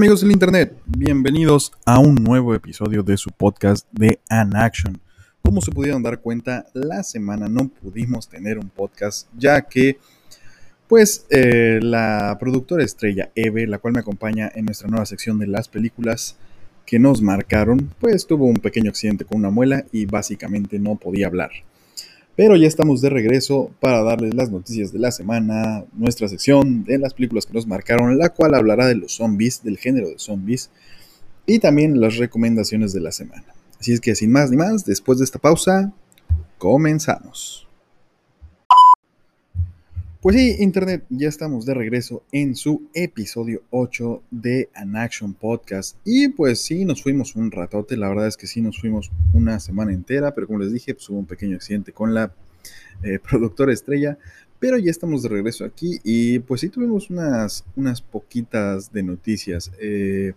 Amigos del Internet, bienvenidos a un nuevo episodio de su podcast de An Action. Como se pudieron dar cuenta, la semana no pudimos tener un podcast ya que, pues, eh, la productora estrella Eve, la cual me acompaña en nuestra nueva sección de las películas que nos marcaron, pues tuvo un pequeño accidente con una muela y básicamente no podía hablar. Pero ya estamos de regreso para darles las noticias de la semana, nuestra sección de las películas que nos marcaron, la cual hablará de los zombies, del género de zombies, y también las recomendaciones de la semana. Así es que sin más ni más, después de esta pausa, comenzamos. Pues sí, Internet, ya estamos de regreso en su episodio 8 de An Action Podcast. Y pues sí, nos fuimos un ratote, la verdad es que sí, nos fuimos una semana entera, pero como les dije, pues hubo un pequeño accidente con la eh, productora estrella. Pero ya estamos de regreso aquí y pues sí tuvimos unas, unas poquitas de noticias. Eh,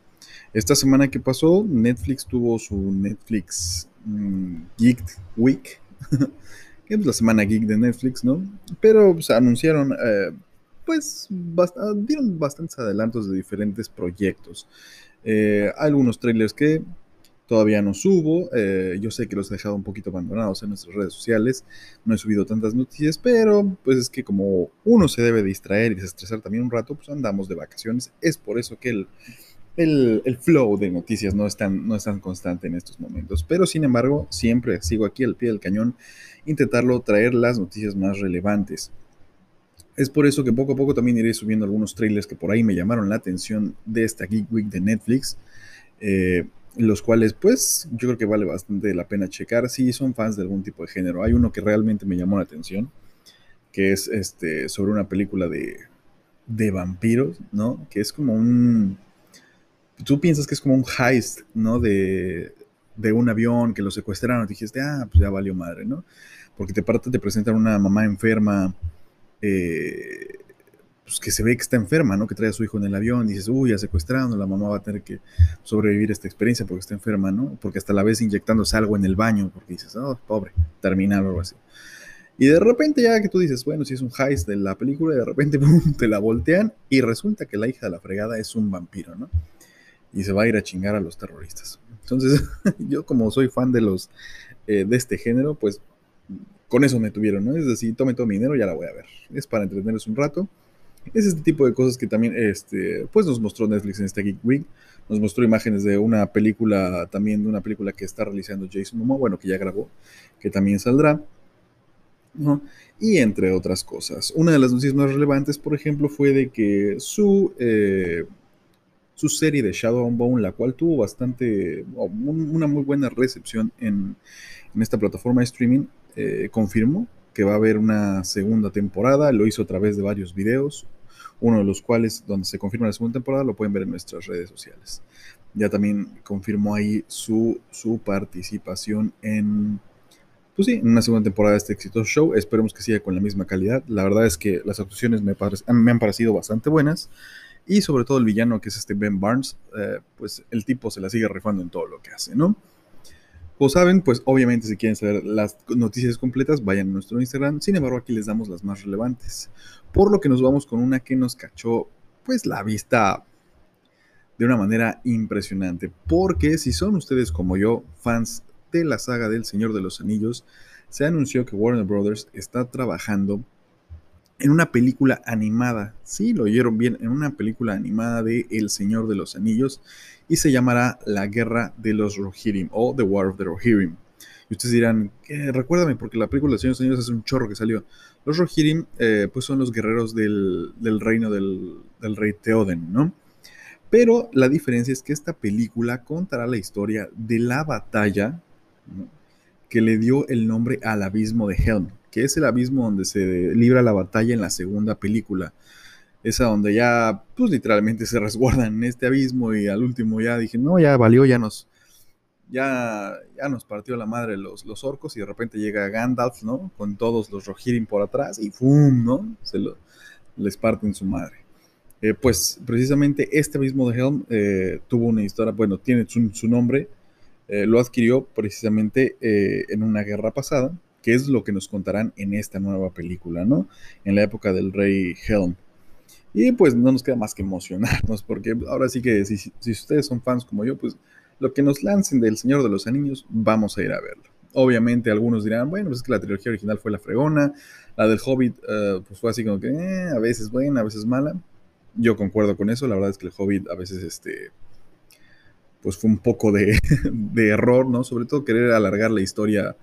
esta semana que pasó, Netflix tuvo su Netflix mm, Geek Week. es la semana geek de Netflix, ¿no? Pero pues, anunciaron, eh, pues, dieron bastantes adelantos de diferentes proyectos. Eh, algunos trailers que todavía no subo, eh, yo sé que los he dejado un poquito abandonados en nuestras redes sociales, no he subido tantas noticias, pero pues es que como uno se debe distraer y desestresar también un rato, pues andamos de vacaciones, es por eso que el el, flow de noticias no es, tan, no es tan constante en estos momentos. Pero sin embargo, siempre sigo aquí al pie del cañón, intentarlo traer las noticias más relevantes. Es por eso que poco a poco también iré subiendo algunos trailers que por ahí me llamaron la atención de esta Geek Week de Netflix. Eh, los cuales pues yo creo que vale bastante la pena checar si son fans de algún tipo de género. Hay uno que realmente me llamó la atención, que es este, sobre una película de, de vampiros, ¿no? Que es como un tú piensas que es como un heist, ¿no? De, un avión que lo secuestraron, dijiste, ah, pues ya valió madre, ¿no? Porque te, te presentan una mamá enferma, eh, pues que se ve que está enferma, ¿no? Que trae a su hijo en el avión, y dices, uy, ya secuestraron, la mamá va a tener que sobrevivir esta experiencia porque está enferma, ¿no? Porque hasta la vez inyectándose algo en el baño, porque dices, oh, pobre, terminal o algo así. Y de repente ya que tú dices, bueno, si es un heist de la película, de repente te la voltean y resulta que la hija de la fregada es un vampiro, ¿no? y se va a ir a chingar a los terroristas. Entonces, yo como soy fan de los eh, de este género, pues con eso me tuvieron, ¿no? Es decir, tome todo mi dinero, ya la voy a ver. Es para entretenerse un rato. Es este tipo de cosas que también, este, pues nos mostró Netflix en este Geek Week. Nos mostró imágenes de una película, también de una película que está realizando Jason Momoa, bueno, que ya grabó, que también saldrá. ¿no? Y entre otras cosas. Una de las noticias más relevantes, por ejemplo, fue de que su eh, su serie de Shadow and Bone, la cual tuvo bastante, una muy buena recepción en, esta plataforma de streaming, eh, confirmó que va a haber una segunda temporada, lo hizo a través de varios videos, uno de los cuales, donde se confirma la segunda temporada, lo pueden ver en nuestras redes sociales. Ya también confirmó ahí su, su participación en, pues sí, en una segunda temporada de este exitoso show. Esperemos que siga con la misma calidad. La verdad es que las actuaciones me, me han parecido bastante buenas. Y sobre todo el villano que es este Ben Barnes, eh, pues el tipo se la sigue rifando en todo lo que hace, ¿no? Como saben, pues obviamente si quieren saber las noticias completas, vayan a nuestro Instagram. Sin embargo, aquí les damos las más relevantes. Por lo que nos vamos con una que nos cachó, pues la vista de una manera impresionante. Porque si son ustedes como yo, fans de la saga del Señor de los Anillos, se anunció que Warner Brothers está trabajando en una película animada. Sí, lo oyeron bien, en una película animada de El Señor de los Anillos y se llamará La Guerra de los Rohirrim o The War of the Rohirrim. Y ustedes dirán, recuérdame, porque la película del Señor de los Anillos es un chorro que salió. Los Rohirrim, eh, pues son los guerreros del, reino del, rey Theoden, ¿no? Pero la diferencia es que esta película contará la historia de la batalla que le dio el nombre al abismo de Helm que es el abismo donde se libra la batalla en la segunda película. Esa donde ya, pues literalmente se resguardan en este abismo y al último ya dije, no, ya valió, ya nos, ya, ya nos partió la madre los, los orcos y de repente llega Gandalf, ¿no? Con todos los Rohirrim por atrás y ¡fum! ¿no? Se lo, les parten su madre. Eh, pues precisamente este abismo de Helm eh, tuvo una historia, bueno, tiene su, nombre, eh, lo adquirió precisamente en una guerra pasada, que es lo que nos contarán en esta nueva película, ¿no? En la época del rey Helm. Y pues no nos queda más que emocionarnos, porque ahora sí que si, ustedes son fans como yo, pues lo que nos lancen del Señor de los Anillos, vamos a ir a verlo. Obviamente algunos dirán, bueno, pues es que la trilogía original fue la fregona, la del Hobbit eh, pues fue así como que eh, a veces buena, a veces mala. Yo concuerdo con eso, la verdad es que el Hobbit a veces este pues fue un poco de, de error, ¿no? Sobre todo querer alargar la historia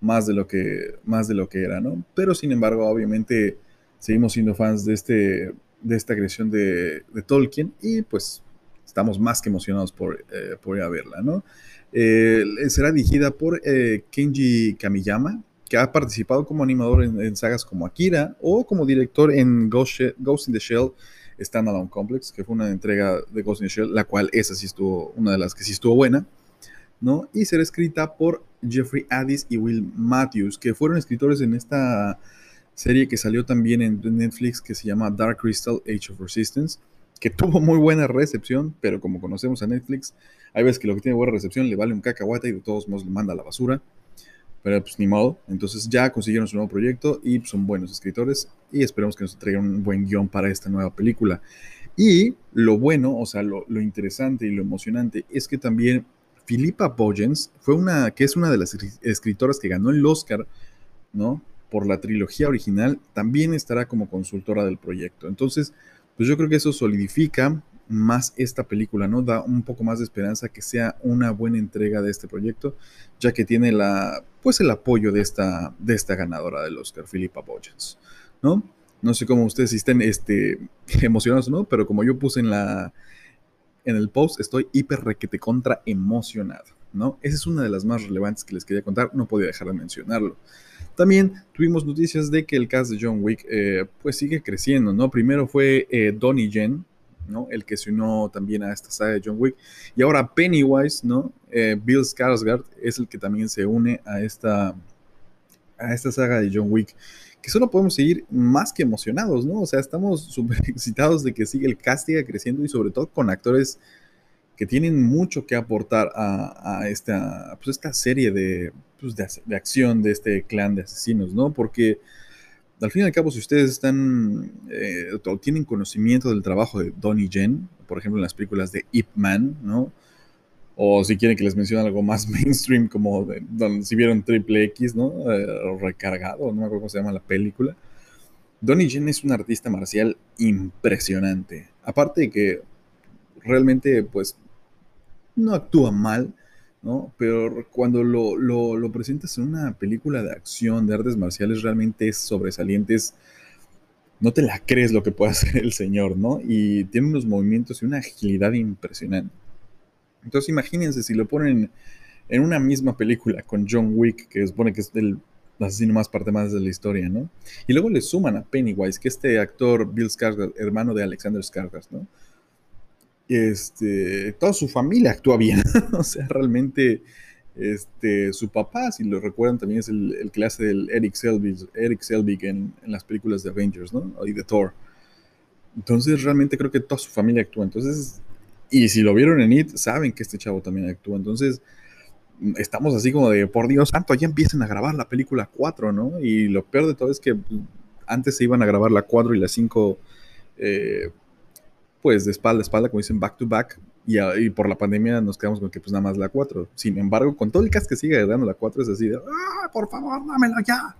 más de lo que más de lo que era, ¿no? Pero sin embargo, obviamente seguimos siendo fans de este de esta creación de, Tolkien y pues estamos más que emocionados por, eh, por ir a verla, ¿no? Eh, será dirigida por eh, Kenji Kamiyama, que ha participado como animador en, sagas como Akira o como director en Ghost, in the Shell Standalone Complex, que fue una entrega de Ghost in the Shell, la cual esa sí estuvo, una de las que sí estuvo buena, ¿no? Y será escrita por Jeffrey Addis y Will Matthews, que fueron escritores en esta serie que salió también en Netflix que se llama Dark Crystal Age of Resistance, que tuvo muy buena recepción, pero como conocemos a Netflix, hay veces que lo que tiene buena recepción le vale un cacahuate y de todos modos le manda a la basura. Pero pues ni modo. Entonces ya consiguieron su nuevo proyecto y son buenos escritores y esperemos que nos traigan un buen guion para esta nueva película. Y lo bueno, o sea, lo, interesante y lo emocionante es que también Philippa Bogens fue una, que es una de las escritoras que ganó el Oscar, ¿no? Por la trilogía original, también estará como consultora del proyecto. Entonces, pues yo creo que eso solidifica más esta película, ¿no? Da un poco más de esperanza que sea una buena entrega de este proyecto, ya que tiene la, pues el apoyo de esta, de esta ganadora del Oscar, Philippa Boyens, ¿no? No sé cómo ustedes estén este, emocionados o no, pero como yo puse en la en el post, estoy hiper requete contra emocionado, ¿no? Esa es una de las más relevantes que les quería contar, no podía dejar de mencionarlo. También tuvimos noticias de que el cast de John Wick eh, pues sigue creciendo, ¿no? Primero fue eh, Donnie Yen, ¿no? El que se unió también a esta saga de John Wick. Y ahora Pennywise, ¿no? Eh, Bill Skarsgård es el que también se une a esta, a esta saga de John Wick. Que solo podemos seguir más que emocionados, ¿no? O sea, estamos súper excitados de que siga el cast siga creciendo y sobre todo con actores que tienen mucho que aportar a, esta, pues esta serie de, pues de, acción de este clan de asesinos, ¿no? Porque al fin y al cabo, si ustedes están eh, o tienen conocimiento del trabajo de Donnie Yen, por ejemplo, en las películas de Ip Man, ¿no? O si quieren que les mencione algo más mainstream, como si vieron Triple X, ¿no? Eh, recargado, no me acuerdo cómo se llama la película. Donnie Yen es un artista marcial impresionante. Aparte de que realmente, pues, no actúa mal, ¿no? Pero cuando lo, lo, presentas en una película de acción, de artes marciales, realmente es sobresaliente, no te la crees lo que puede hacer el señor, ¿no? Y tiene unos movimientos y una agilidad impresionante. Entonces imagínense si lo ponen en una misma película con John Wick, que supone que es el asesino más parte más de la historia, ¿no? Y luego le suman a Pennywise, que este actor Bill Skarsgård, hermano de Alexander Skarsgård, ¿no? Este, toda su familia actúa bien. o sea, realmente este, su papá, si lo recuerdan, también es el, el hace del Eric Selvig, Eric Selvig en, en, las películas de Avengers, ¿no? Y de Thor. Entonces, realmente creo que toda su familia actúa. Entonces, y si lo vieron en It, saben que este chavo también actúa. Entonces, estamos así como de, por Dios santo, ya empiezan a grabar la película 4, ¿no? Y lo peor de todo es que antes se iban a grabar la 4 y la 5 eh, pues de espalda a espalda, como dicen, back to back, y, por la pandemia nos quedamos con que pues nada más la 4. Sin embargo, con todo el cast que sigue dando la 4 es así de, ¡ah, por favor, dámela ya!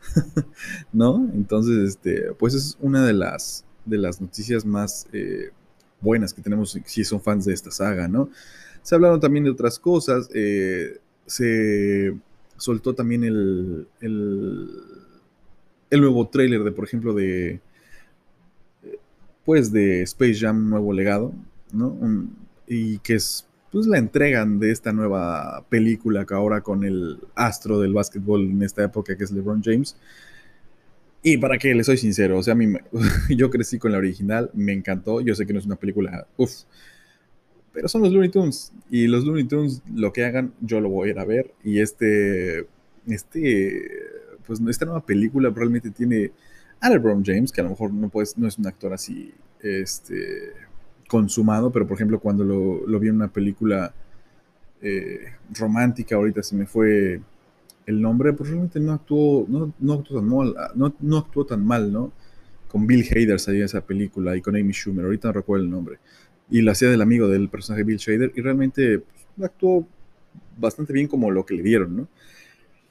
¿No? Entonces, este, pues es una de las, de las noticias más eh, buenas que tenemos si son fans de esta saga, ¿no? Se hablaron también de otras cosas, eh, se soltó también el, el, el nuevo trailer de, por ejemplo, de pues de Space Jam Nuevo Legado, ¿no? y que es pues la entregan de esta nueva película que ahora con el astro del básquetbol en esta época que es LeBron James. Y para que le soy sincero, o sea, a mí, yo crecí con la original, me encantó, yo sé que no es una película, uff, pero son los Looney Tunes y los Looney Tunes lo que hagan yo lo voy a ir a ver y este, este, pues esta nueva película probablemente tiene a LeBron James, que a lo mejor no, es un actor así este, consumado, pero por ejemplo cuando lo, vi en una película eh, romántica, ahorita se me fue el nombre, pues realmente no actuó, no, no actuó tan mal, no, actuó tan mal, ¿no? con Bill Hader salía esa película y con Amy Schumer, ahorita no recuerdo el nombre. Y la hacía del amigo del personaje Bill Hader y realmente pues, actuó bastante bien como lo que le dieron, ¿no?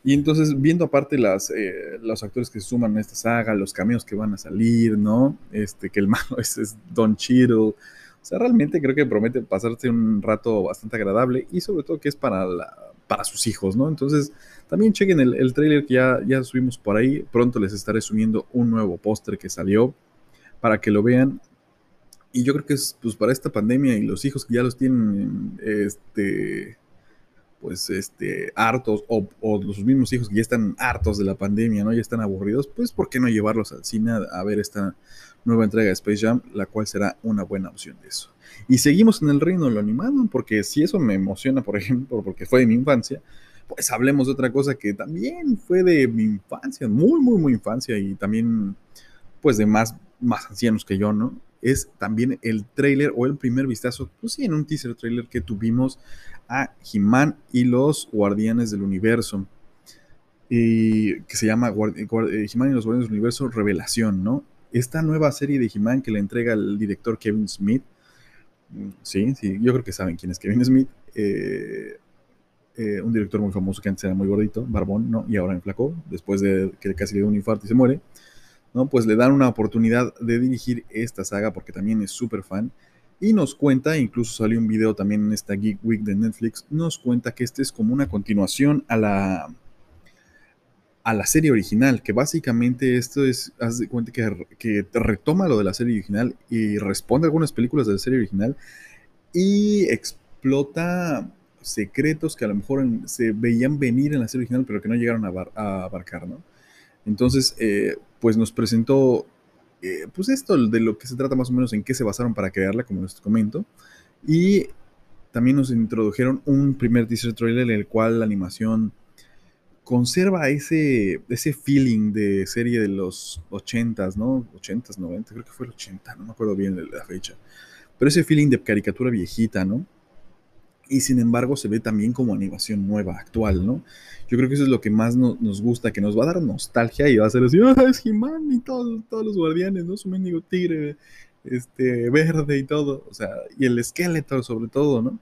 Y entonces, viendo aparte las, eh, los actores que se suman a esta saga, los cameos que van a salir, ¿no? Este, que el malo es, Don Cheadle. O sea, realmente creo que promete pasarse un rato bastante agradable y sobre todo que es para, para sus hijos, ¿no? Entonces, también chequen el, el trailer que ya, ya subimos por ahí. Pronto les estaré subiendo un nuevo póster que salió para que lo vean. Y yo creo que es pues para esta pandemia y los hijos que ya los tienen, este pues este, hartos, o, los mismos hijos que ya están hartos de la pandemia, ¿no? Ya están aburridos, pues ¿por qué no llevarlos al cine a, ver esta nueva entrega de Space Jam, la cual será una buena opción de eso. Y seguimos en el reino de lo animado, porque si eso me emociona, por ejemplo, porque fue de mi infancia, pues hablemos de otra cosa que también fue de mi infancia, muy, muy, muy infancia, y también, pues de más, más ancianos que yo, ¿no? Es también el trailer o el primer vistazo, pues sí, en un teaser trailer que tuvimos a He-Man y los Guardianes del Universo. Y que se llama eh, He-Man y los Guardianes del Universo Revelación, ¿no? Esta nueva serie de He-Man que le entrega el director Kevin Smith. Mm, sí, sí, yo creo que saben quién es Kevin Smith. Eh, eh, un director muy famoso que antes era muy gordito, barbón, ¿no? Y ahora enflacó, después de que casi le dio un infarto y se muere. ¿No? Pues le dan una oportunidad de dirigir esta saga porque también es súper fan. Y nos cuenta, incluso salió un video también en esta Geek Week de Netflix, nos cuenta que este es como una continuación a la, a la serie original, que básicamente esto es, haz de cuenta que, retoma lo de la serie original y responde a algunas películas de la serie original y explota secretos que a lo mejor se veían venir en la serie original, pero que no llegaron a, a abarcar, ¿no? Entonces, eh, pues nos presentó, eh, pues esto de lo que se trata más o menos, en qué se basaron para crearla, como les comento. Y también nos introdujeron un primer teaser trailer en el cual la animación conserva ese, ese feeling de serie de los 80s, ¿no? 80s, 90, creo que fue el 80, no me acuerdo bien la fecha. Pero ese feeling de caricatura viejita, ¿no? Y sin embargo se ve también como animación nueva, actual, ¿no? Yo creo que eso es lo que más nos gusta, que nos va a dar nostalgia y va a ser así, ¡ah, es He-Man y todos, todos los guardianes, ¿no? Su mendigo tigre este, verde y todo, o sea, y el esqueleto sobre todo, ¿no?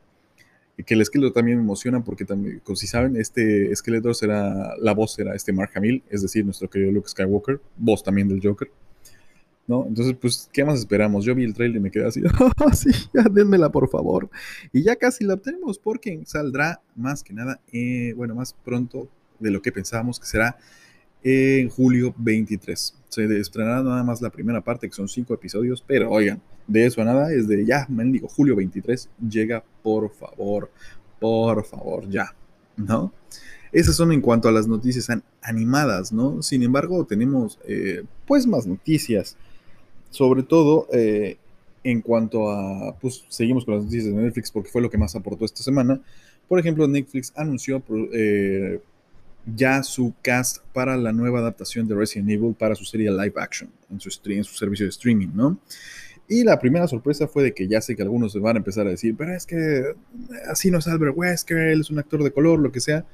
Y que el esqueleto también me emociona porque también, como si saben, este esqueleto será, la voz será este Mark Hamill, es decir, nuestro querido Luke Skywalker, voz también del Joker. ¿No? Entonces, pues, ¿qué más esperamos? Yo vi el trailer y me quedé así, oh, ya denmela por favor. Y ya casi la obtenemos porque saldrá más que nada, eh, bueno, más pronto de lo que pensábamos que será en julio 23. Se estrenará nada más la primera parte, que son cinco episodios, pero oigan, de eso a nada, es de ya, me digo, julio 23, llega por favor, por favor, ya, ¿no? Esas son en cuanto a las noticias animadas, ¿no? Sin embargo, tenemos eh, pues más noticias sobre todo eh, en cuanto a, pues seguimos con las noticias de Netflix porque fue lo que más aportó esta semana. Por ejemplo, Netflix anunció eh, ya su cast para la nueva adaptación de Resident Evil para su serie live action en su, en su servicio de streaming, ¿no? Y la primera sorpresa fue de que ya sé que algunos se van a empezar a decir, pero es que así no es Albert Wesker, él es un actor de color, lo que sea.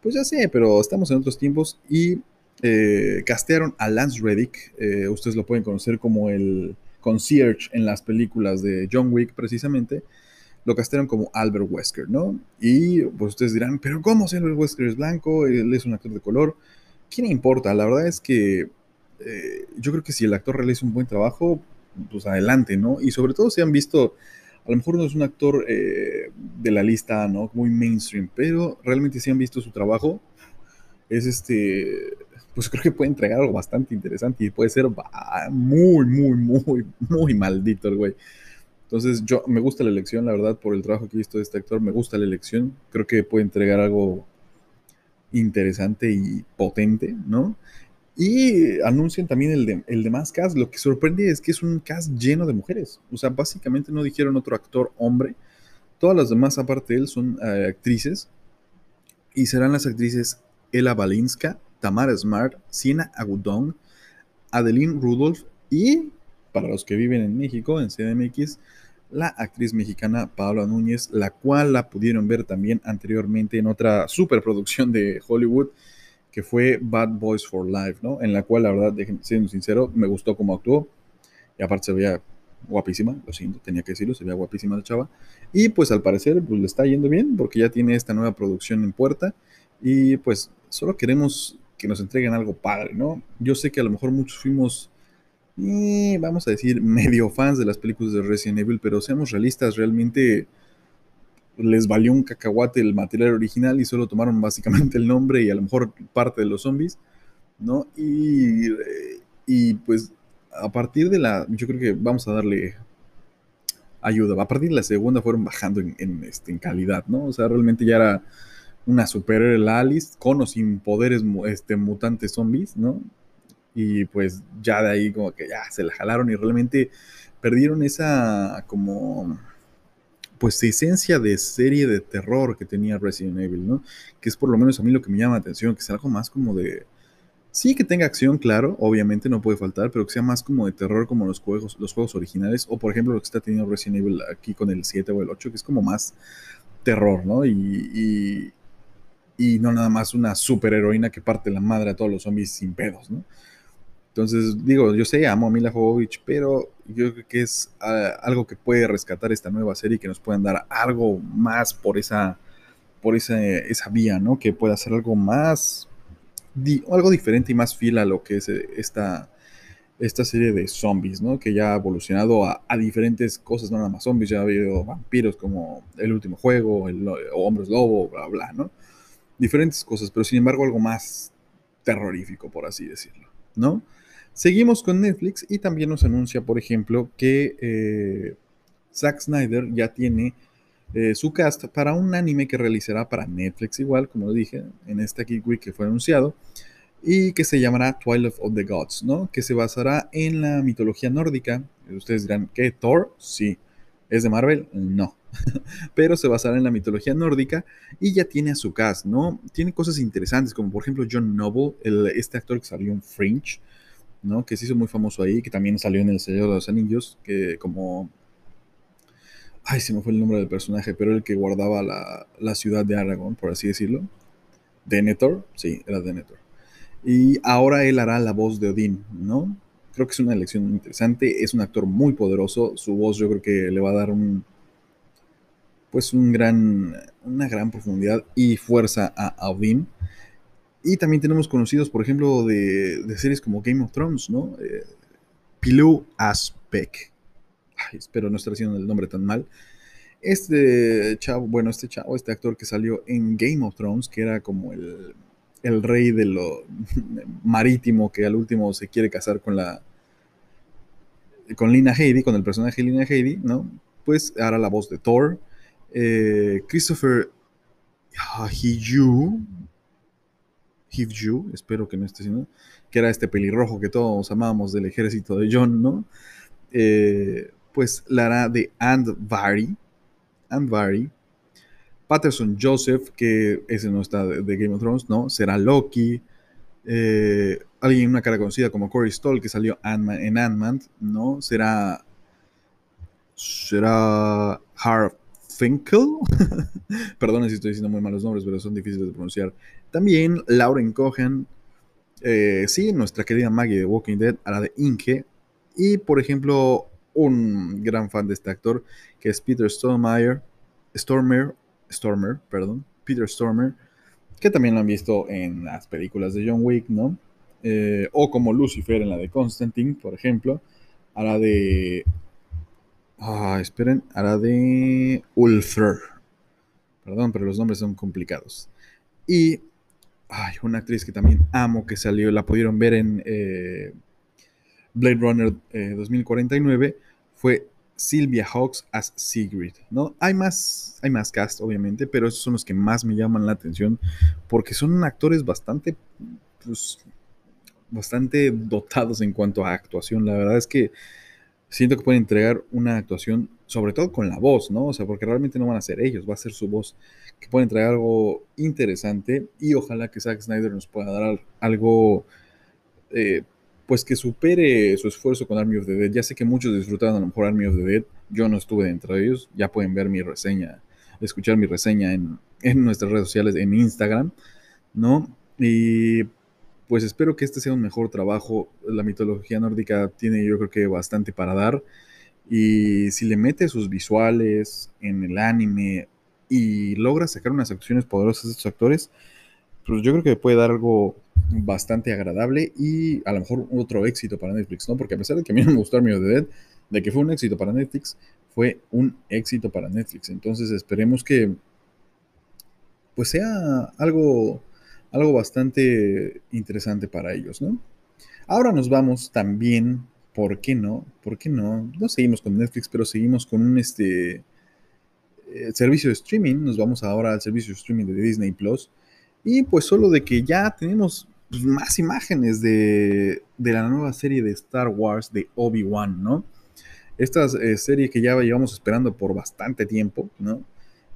Pues ya sé, pero estamos en otros tiempos y eh, castearon a Lance Reddick, eh, ustedes lo pueden conocer como el concierge en las películas de John Wick precisamente, lo castearon como Albert Wesker, ¿no? Y pues ustedes dirán, pero ¿cómo si Albert Wesker es blanco? Él es un actor de color. ¿Quién importa? La verdad es que eh, yo creo que si el actor realiza un buen trabajo, pues adelante, ¿no? Y sobre todo si han visto, a lo mejor no es un actor de la lista, ¿no? Muy mainstream, pero realmente si han visto su trabajo, es este pues creo que puede entregar algo bastante interesante y puede ser muy, muy, muy, muy maldito el güey. Entonces, yo me gusta la elección, la verdad, por el trabajo que he visto de este actor, me gusta la elección. Creo que puede entregar algo interesante y potente, ¿no? Y anuncian también el de, el de más cast. Lo que sorprende es que es un cast lleno de mujeres. O sea, básicamente no dijeron otro actor hombre. Todas las demás, aparte de él, son eh, actrices. Y serán las actrices Ella Balinska, Tamara Smart, Siena Agudong, Adeline Rudolph y, para los que viven en México, en CDMX, la actriz mexicana Paola Núñez, la cual la pudieron ver también anteriormente en otra superproducción de Hollywood que fue Bad Boys for Life, ¿no? En la cual, la verdad, siendo sincero, me gustó cómo actuó. Y aparte se veía guapísima, lo siento, tenía que decirlo, se veía guapísima la chava. Y pues al parecer pues, le está yendo bien porque ya tiene esta nueva producción en puerta. Y pues solo queremos que nos entreguen algo padre, ¿no? Yo sé que a lo mejor muchos fuimos, eh, vamos a decir, medio fans de las películas de Resident Evil, pero seamos realistas, realmente les valió un cacahuate el material original y solo tomaron básicamente el nombre y a lo mejor parte de los zombies, ¿no? Y, y pues a partir de la, yo creo que vamos a darle ayuda. A partir de la segunda fueron bajando en, este, en calidad, ¿no? O sea, realmente ya era una superhéroe Alice, con o sin poderes este, mutantes zombies, ¿no? Y pues ya de ahí como que ya se la jalaron y realmente perdieron esa como pues esencia de serie de terror que tenía Resident Evil, ¿no? Que es por lo menos a mí lo que me llama la atención, que sea algo más como de... Sí que tenga acción, claro, obviamente no puede faltar, pero que sea más como de terror como los juegos, los juegos originales, o por ejemplo lo que está teniendo Resident Evil aquí con el 7 o el 8, que es como más terror, ¿no? Y, no nada más una superheroína que parte la madre a todos los zombies sin pedos, ¿no? Entonces, digo, yo sé, amo a Mila Jovovich, pero yo creo que es ah, algo que puede rescatar esta nueva serie y que nos puedan dar algo más por esa, por esa, esa vía, ¿no? Que pueda hacer algo más, algo diferente y más fiel a lo que es eh, esta, esta serie de zombies, ¿no? Que ya ha evolucionado a, diferentes cosas, no nada más zombies, ya ha habido vampiros como el último juego, el, hombres lobo, bla, bla, ¿no? Diferentes cosas, pero sin embargo algo más terrorífico, por así decirlo, ¿no? Seguimos con Netflix y también nos anuncia, por ejemplo, que eh, Zack Snyder ya tiene eh, su cast para un anime que realizará para Netflix, igual, como lo dije, en esta Geek Week que fue anunciado, y que se llamará Twilight of the Gods, ¿no? Que se basará en la mitología nórdica. Ustedes dirán, ¿qué? ¿Thor? Sí. ¿Es de Marvel? No. Pero se basará en la mitología nórdica y ya tiene a su cast, ¿no? Tiene cosas interesantes, como por ejemplo John Noble, este actor que salió en Fringe, ¿no? Que se hizo muy famoso ahí, que también salió en El Señor de los Anillos, que como... Ay, se me fue el nombre del personaje, pero el que guardaba la, ciudad de Aragón, por así decirlo. Denethor, sí, era Denethor. Y ahora él hará la voz de Odín, ¿no? Creo que es una elección interesante, es un actor muy poderoso, su voz yo creo que le va a dar un... Pues una gran profundidad y fuerza a Odín. Y también tenemos conocidos, por ejemplo, de, series como Game of Thrones, ¿no? Eh, Pilou Aspect. espero no estar haciendo el nombre tan mal. Este chavo, bueno, este chavo, este actor que salió en Game of Thrones, que era como el, el rey de lo marítimo que al último se quiere casar con la con Lina Heidi, con el personaje Lina Heidi, ¿no? Pues hará la voz de Thor. Eh, Christopher Hiju, Hivju, espero que no esté sino, que era este pelirrojo que todos amábamos del ejército de John, ¿no? Eh, pues la hará de Andvari, Andvari, Patterson Joseph, que ese no está de, Game of Thrones, ¿no? Será Loki, eh, alguien, una cara conocida como Corey Stoll, que salió en Ant-Man, ¿no? Será, será Harv Finkel. Perdón si estoy diciendo muy malos nombres, pero son difíciles de pronunciar. También Lauren Cohen. Eh, sí, nuestra querida Maggie de Walking Dead hará de Inge. Y por ejemplo, un gran fan de este actor, que es Peter Stormer, Stormer, Stormer, perdón, Peter Stormer, que también lo han visto en las películas de John Wick, ¿no? Eh, o como Lucifer en la de Constantine, por ejemplo, hará de Ah, esperen, hará de Ulfer. Perdón, pero los nombres son complicados. Y ay, una actriz que también amo que salió, la pudieron ver en eh, Blade Runner 2049, eh, fue Sylvia Hawks as Sigrid, ¿no? Hay más, hay más cast, obviamente, pero esos son los que más me llaman la atención porque son actores bastante, pues, bastante dotados en cuanto a actuación. La verdad es que siento que pueden entregar una actuación, sobre todo con la voz, ¿no? O sea, porque realmente no van a ser ellos, va a ser su voz, que pueden entregar algo interesante y ojalá que Zack Snyder nos pueda dar algo, eh, pues que supere su esfuerzo con Army of the Dead. Ya sé que muchos disfrutaron a lo mejor Army of the Dead, yo no estuve dentro de ellos, ya pueden ver mi reseña, escuchar mi reseña en, en nuestras redes sociales, en Instagram, ¿no? Y pues espero que este sea un mejor trabajo. La mitología nórdica tiene yo creo que bastante para dar. Y si le mete sus visuales en el anime y logra sacar unas actuaciones poderosas de estos actores, pues yo creo que puede dar algo bastante agradable y a lo mejor otro éxito para Netflix, ¿no? Porque a pesar de que a mí no me gustó Army of the Dead, de que fue un éxito para Netflix, fue un éxito para Netflix. Entonces esperemos que pues sea algo, algo bastante interesante para ellos, ¿no? Ahora nos vamos también, ¿por qué no? ¿Por qué no? No seguimos con Netflix, pero seguimos con un este, eh, servicio de streaming. Nos vamos ahora al servicio de streaming de Disney Plus. Y pues solo de que ya tenemos pues, más imágenes de, de, la nueva serie de Star Wars de Obi-Wan, ¿no? Esta eh, serie que ya llevamos esperando por bastante tiempo, ¿no?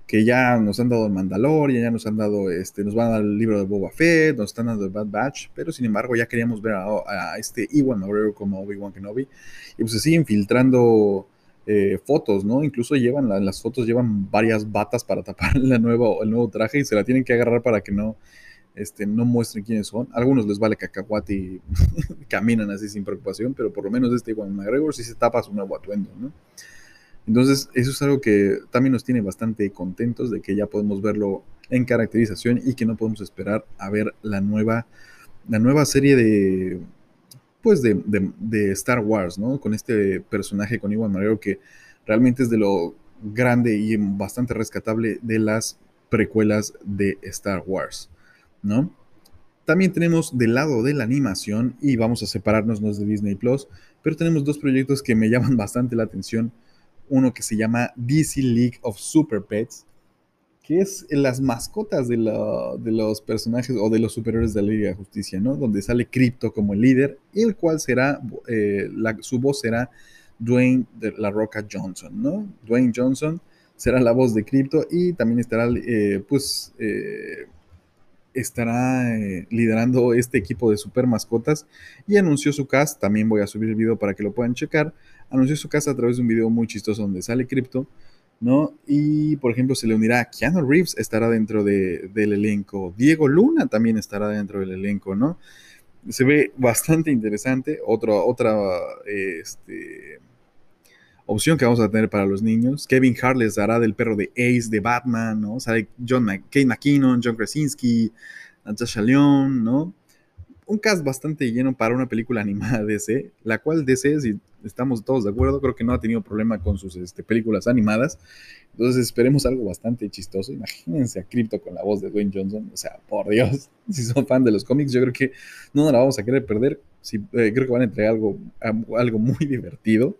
Que ya nos han dado el Mandalorian, ya nos han dado, este, nos van a dar el libro de Boba Fett, nos están dando Bad Batch, pero sin embargo ya queríamos ver a, este Iwan McGregor como Obi-Wan Kenobi, y pues se siguen filtrando eh, fotos, ¿no? Incluso llevan, la, las fotos llevan varias batas para tapar la nueva, el nuevo traje y se la tienen que agarrar para que no, este, no muestren quiénes son. Algunos les vale cacahuate y caminan así sin preocupación, pero por lo menos este Iwan McGregor sí se tapa su nuevo atuendo, ¿no? Entonces, eso es algo que también nos tiene bastante contentos de que ya podemos verlo en caracterización y que no podemos esperar a ver la nueva, la nueva serie de, pues de, de, Star Wars, ¿no? Con este personaje, con Iwan McGregor, que realmente es de lo grande y bastante rescatable de las precuelas de Star Wars, ¿no? También tenemos del lado de la animación, y vamos a separarnos de Disney Plus, pero tenemos dos proyectos que me llaman bastante la atención. Uno que se llama DC League of Super Pets, que es las mascotas de, los personajes o de los superiores de la Liga de Justicia, ¿no? Donde sale Crypto como el líder, el cual será, eh, la, su voz será Dwayne de la Roca Johnson, ¿no? Dwayne Johnson será la voz de Crypto y también estará, eh, pues, eh, estará liderando este equipo de super mascotas y anunció su cast, también voy a subir el video para que lo puedan checar, anunció su cast a través de un video muy chistoso donde sale Crypto, ¿no? Y por ejemplo se le unirá Keanu Reeves, estará dentro de, del elenco, Diego Luna también estará dentro del elenco, ¿no? Se ve bastante interesante, Otro, otra, este opción que vamos a tener para los niños. Kevin Hart les dará del perro de Ace, de Batman, ¿no? Sale John Kate McKinnon, John Krasinski, Natasha León, ¿no? Un cast bastante lleno para una película animada de DC, la cual DC, estamos todos de acuerdo, creo que no ha tenido problema con sus este, películas animadas. Entonces esperemos algo bastante chistoso. Imagínense a Crypto con la voz de Dwayne Johnson. O sea, por Dios, si son fan de los cómics, yo creo que no nos la vamos a querer perder. Sí, eh, creo que van a entregar algo, algo muy divertido.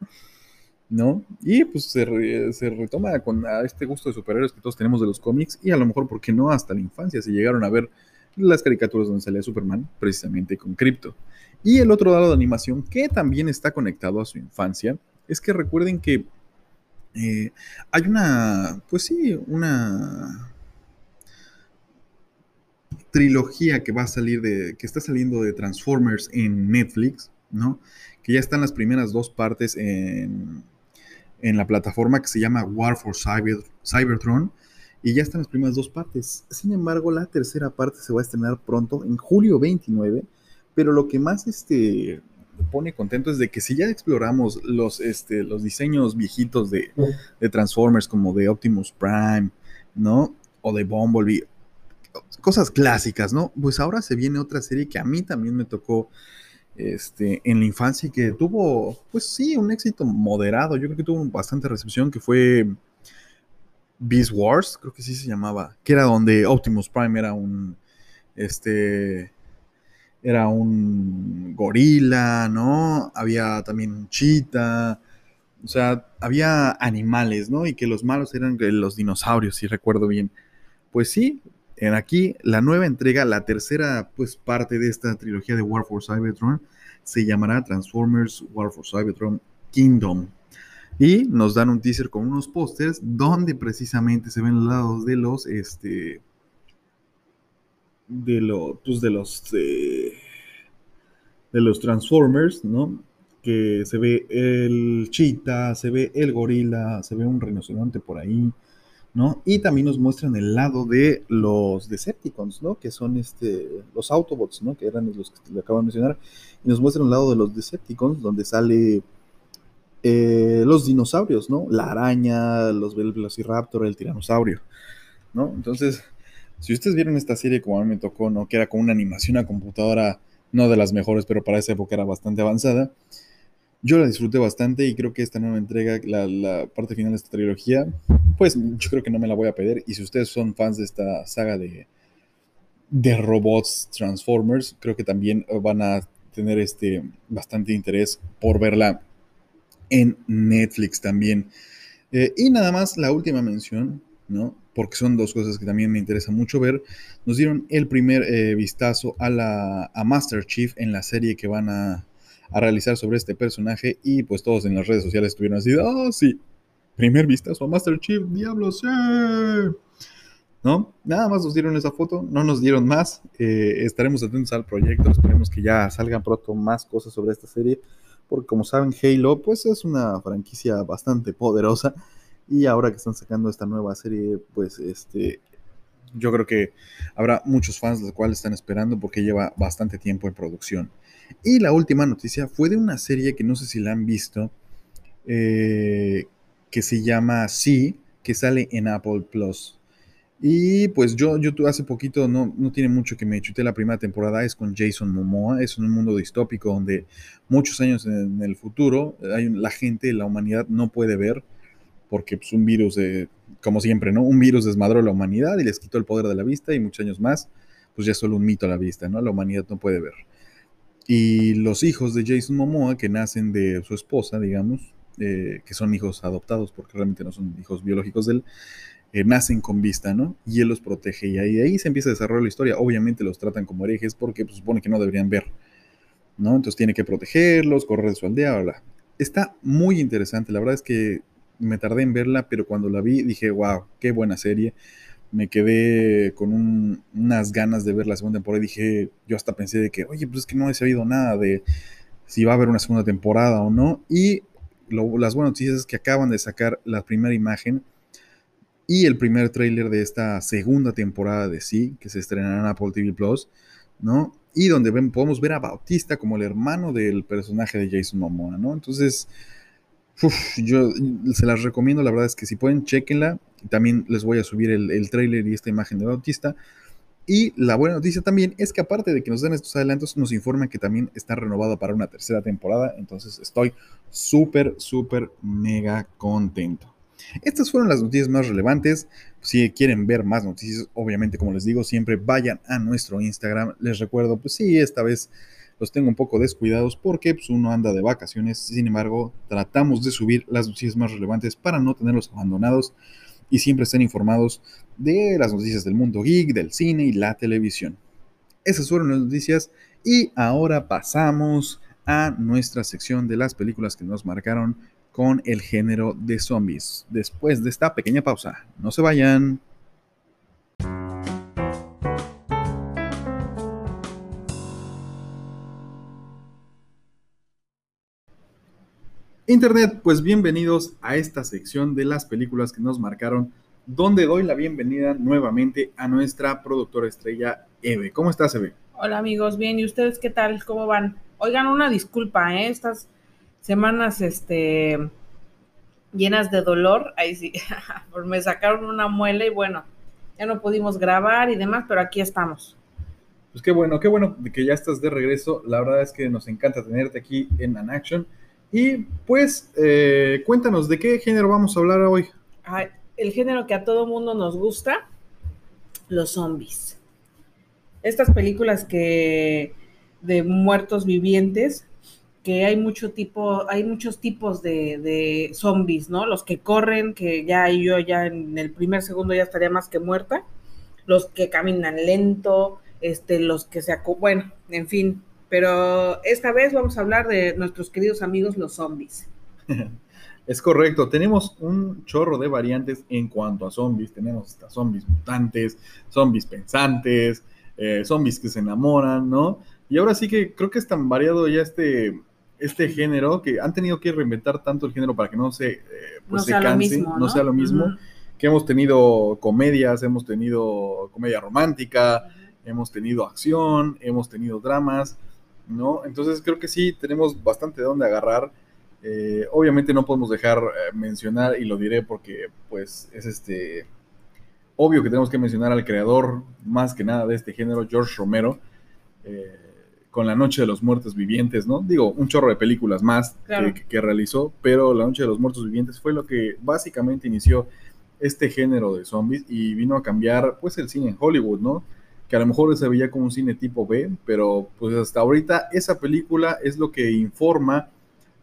¿no? Y pues se, se, retoma con este gusto de superhéroes que todos tenemos de los cómics y a lo mejor, ¿por qué no? Hasta la infancia se llegaron a ver las caricaturas donde salía Superman, precisamente con Crypto. Y el otro lado de animación que también está conectado a su infancia es que recuerden que eh, hay una, pues sí, una trilogía que va a salir de, que está saliendo de Transformers en Netflix, ¿no? Que ya están las primeras dos partes en en la plataforma que se llama War for Cyber, Cybertron y ya están las primeras dos partes. Sin embargo, la tercera parte se va a estrenar pronto, en julio 29, pero lo que más este, pone contento es de que si ya exploramos los, este, los diseños viejitos de, de Transformers como de Optimus Prime, ¿no? O de Bumblebee, cosas clásicas, ¿no? Pues ahora se viene otra serie que a mí también me tocó este, en la infancia y que tuvo, pues sí, un éxito moderado. Yo creo que tuvo bastante recepción, que fue Beast Wars, creo que sí se llamaba, que era donde Optimus Prime era un, este, era un gorila, ¿no? Había también un chita, o sea, había animales, ¿no? Y que los malos eran los dinosaurios, si recuerdo bien. Pues sí, en aquí, la nueva entrega, la tercera pues, parte de esta trilogía de War for Cybertron, se llamará Transformers War for Cybertron Kingdom. Y nos dan un teaser con unos pósters donde precisamente se ven los lados de los, este, de, lo, pues de los, de, de los Transformers, ¿no? Que se ve el cheetah, se ve el gorila, se ve un rinoceronte por ahí, ¿no? Y también nos muestran el lado de los Decepticons, ¿no? Que son este, los Autobots, ¿no? Que eran los que le acabo de mencionar. Y nos muestran el lado de los Decepticons, donde sale eh, los dinosaurios, ¿no? La araña, los Velociraptor, el tiranosaurio, ¿no? Entonces, si ustedes vieron esta serie como a mí me tocó, ¿no? Que era con una animación a computadora, no de las mejores, pero para esa época era bastante avanzada. Yo la disfruté bastante y creo que esta nueva entrega, la, parte final de esta trilogía, pues yo creo que no me la voy a pedir. Y si ustedes son fans de esta saga de, de robots Transformers, creo que también van a tener este bastante interés por verla en Netflix también. Eh, y nada más la última mención, ¿no? Porque son dos cosas que también me interesa mucho ver. Nos dieron el primer eh, vistazo a, la, a Master Chief en la serie que van a, a, realizar sobre este personaje. Y pues todos en las redes sociales estuvieron así, oh sí, primer vistazo a Master Chief, diablos, ¿no? Nada más nos dieron esa foto, no nos dieron más. Eh, estaremos atentos al proyecto, esperemos que ya salgan pronto más cosas sobre esta serie porque como saben Halo pues es una franquicia bastante poderosa y ahora que están sacando esta nueva serie pues este yo creo que habrá muchos fans los cuales están esperando porque lleva bastante tiempo en producción. Y la última noticia fue de una serie que no sé si la han visto, eh, que se llama Sí, que sale en Apple Plus. Y pues yo, yo hace poquito, no, no tiene mucho que me chuté la primera temporada, es con Jason Momoa, es un mundo distópico donde muchos años en el futuro hay, la gente, la humanidad no puede ver, porque pues, un virus, como siempre, ¿no? Un virus desmadró la humanidad y les quitó el poder de la vista y muchos años más, pues ya es solo un mito a la vista, ¿no? La humanidad no puede ver. Y los hijos de Jason Momoa, que nacen de su esposa, digamos, eh, que son hijos adoptados porque realmente no son hijos biológicos de él, eh, nacen con vista, ¿no? Y él los protege y ahí, ahí se empieza a desarrollar la historia. Obviamente los tratan como herejes porque pues, supone que no deberían ver, ¿no? Entonces tiene que protegerlos, correr de su aldea, bla. Está muy interesante, la verdad es que me tardé en verla, pero cuando la vi dije, wow, qué buena serie. Me quedé con unas ganas de ver la segunda temporada dije, yo hasta pensé de que, oye, pues es que no he sabido nada de si va a haber una segunda temporada o no. Y las buenas noticias es que acaban de sacar la primera imagen y el primer tráiler de esta segunda temporada de Sí, que se estrenará en Apple TV Plus, ¿no? Y donde ven, podemos ver a Bautista como el hermano del personaje de Jason Momoa, ¿no? Entonces, yo se las recomiendo, la verdad es que si pueden, chequenla. También les voy a subir el, el tráiler y esta imagen de Bautista. Y la buena noticia también es que aparte de que nos den estos adelantos, nos informan que también está renovado para una tercera temporada. Entonces estoy súper, súper, mega contento. Estas fueron las noticias más relevantes. Si quieren ver más noticias, obviamente, como les digo, siempre vayan a nuestro Instagram. Les recuerdo, pues sí, esta vez los tengo un poco descuidados porque pues, uno anda de vacaciones. Sin embargo, tratamos de subir las noticias más relevantes para no tenerlos abandonados y siempre estén informados de las noticias del mundo geek, del cine y la televisión. Esas fueron las noticias y ahora pasamos a nuestra sección de las películas que nos marcaron con el género de zombies. Después de esta pequeña pausa, no se vayan. Internet, pues bienvenidos a esta sección de las películas que nos marcaron, donde doy la bienvenida nuevamente a nuestra productora estrella Eve. ¿Cómo estás, Eve? Hola amigos, bien, ¿y ustedes qué tal? ¿Cómo van? Oigan, una disculpa, ¿eh? Estas semanas este, llenas de dolor, ahí sí, me sacaron una muela y bueno, ya no pudimos grabar y demás, pero aquí estamos. Pues qué bueno, qué bueno que ya estás de regreso. La verdad es que nos encanta tenerte aquí en An Action. Y pues, eh, cuéntanos, ¿de qué género vamos a hablar hoy? el género que a todo mundo nos gusta, los zombies. Estas películas que de muertos vivientes que hay mucho tipo, hay muchos tipos de, zombies, ¿no? Los que corren, que ya yo ya en el primer segundo ya estaría más que muerta, los que caminan lento, este, los que se bueno, en fin. Pero esta vez vamos a hablar de nuestros queridos amigos los zombies. Es correcto, tenemos un chorro de variantes en cuanto a zombies. Tenemos hasta zombies mutantes, zombies pensantes, eh, zombies que se enamoran, ¿no? Y ahora sí que creo que es tan variado ya este, este género, que han tenido que reinventar tanto el género para que no se, eh, pues, no se canse, no, sea lo mismo, que hemos tenido comedias, hemos tenido comedia romántica, hemos tenido acción, hemos tenido dramas, ¿no? Entonces creo que sí, tenemos bastante de dónde agarrar. Eh, obviamente no podemos dejar eh, mencionar, y lo diré porque pues es este obvio que tenemos que mencionar al creador más que nada de este género, George Romero, eh, con La Noche de los Muertos Vivientes, ¿no? Digo, un chorro de películas más que, realizó, pero La Noche de los Muertos Vivientes fue lo que básicamente inició este género de zombies y vino a cambiar pues el cine en Hollywood, ¿no? Que a lo mejor se veía como un cine tipo B, pero pues hasta ahorita esa película es lo que informa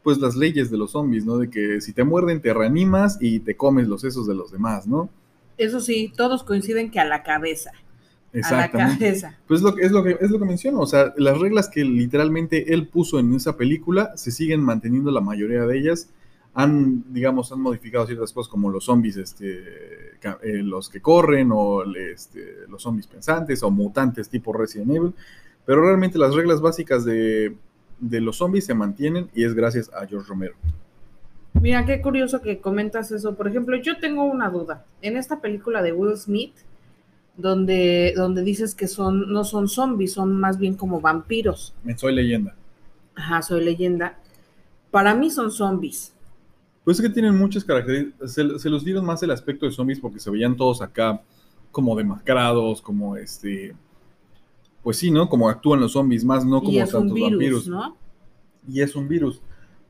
pues las leyes de los zombies, ¿no? De que si te muerden te reanimas y te comes los sesos de los demás, ¿no? Eso sí, todos coinciden que a la cabeza. Exactamente. A la cabeza. Pues lo, es, lo que, es lo que menciono, o sea, las reglas que literalmente él puso en esa película se siguen manteniendo la mayoría de ellas. Han, digamos, han modificado ciertas cosas como los zombies, este, eh, los que corren, o este, los zombies pensantes, o mutantes tipo Resident Evil. Pero realmente las reglas básicas de, de los zombies se mantienen y es gracias a George Romero. Mira, qué curioso que comentas eso. Por ejemplo, yo tengo una duda. En esta película de Will Smith, donde, donde dices que son, no son zombies, son más bien como vampiros. Soy leyenda. Ajá, soy leyenda. Para mí son zombies. Pues es que tienen muchas características. Se, los dieron más el aspecto de zombies porque se veían todos acá como demacrados, como este. Pues sí, ¿no? Como actúan los zombies, más no como tantos vampiros. ¿no? Y es un virus.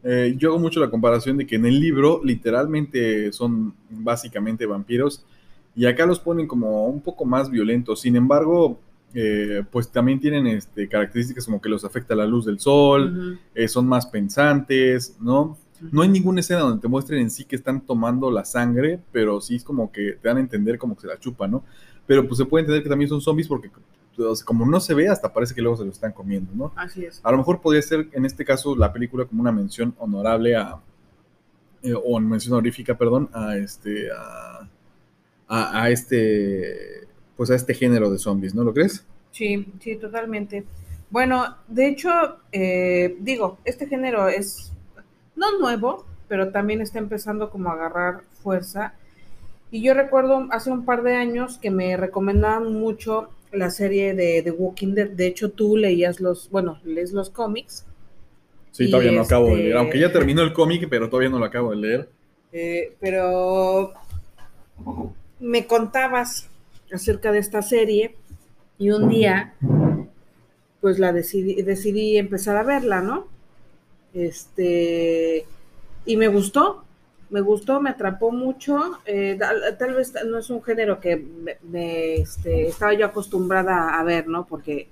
Eh, yo hago mucho la comparación de que en el libro literalmente son básicamente vampiros y acá los ponen como un poco más violentos. Sin embargo, eh, pues también tienen este, características como que los afecta la luz del sol, eh, son más pensantes, ¿no? No hay ninguna escena donde te muestren en sí que están tomando la sangre, pero sí es como que te dan a entender como que se la chupan, ¿no? Pero pues se puede entender que también son zombies porque como no se ve, hasta parece que luego se lo están comiendo, ¿no? Así es. A lo mejor podría ser, en este caso, la película como una mención honorable a, eh, o mención honorífica, perdón, a este, a, a, este, pues a este género de zombies, ¿no lo crees? Sí, sí, totalmente. Bueno, de hecho, eh, digo, este género es no nuevo, pero también está empezando como a agarrar fuerza. Y yo recuerdo hace un par de años que me recomendaban mucho la serie de The Walking Dead. De hecho, tú leías los, bueno, lees los cómics. Sí, todavía no acabo de leer. Este Aunque ya terminó el cómic, pero todavía no lo acabo de leer. Eh, pero me contabas acerca de esta serie y un día, pues la decidí, decidí empezar a verla, ¿no? Este, y me gustó, me gustó, me atrapó mucho. Eh, tal, vez no es un género que me, este, estaba yo acostumbrada a ver, ¿no? Porque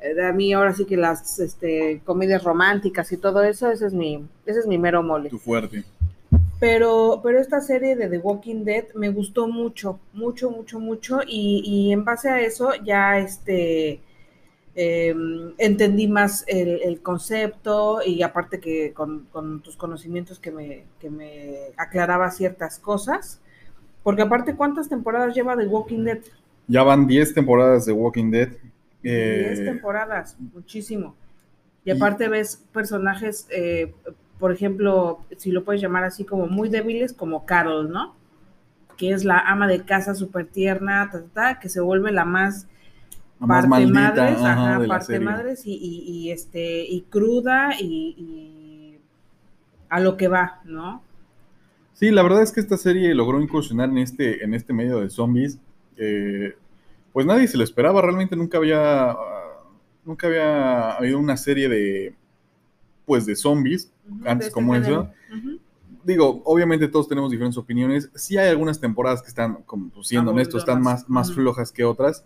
eh, a mí ahora sí que las este, comedias románticas y todo eso, ese es mi, ese es mi mero mole. Tu fuerte. Pero, pero esta serie de The Walking Dead me gustó mucho, mucho, mucho, mucho. Y, y en base a eso ya este Em, entendí más el, concepto y aparte que con, tus conocimientos que me, me aclaraba ciertas cosas. Porque aparte, ¿cuántas temporadas lleva The Walking Dead? Ya van 10 temporadas de Walking Dead. 10 eh, temporadas, muchísimo. Y aparte ves personajes, eh, por ejemplo, si lo puedes llamar así, como muy débiles, como Carol, ¿no? Que es la ama de casa súper tierna, que se vuelve la más parte madres, ajá, parte madres y, este y cruda y, a lo que va, ¿no? Sí, la verdad es que esta serie logró incursionar en este, en este medio de zombies. Eh, pues nadie se lo esperaba, realmente nunca había, nunca había habido una serie de, pues de zombies antes este como eso. Digo, obviamente todos tenemos diferentes opiniones. Sí hay algunas temporadas que están, como pues, siendo honestos, están más, más flojas que otras.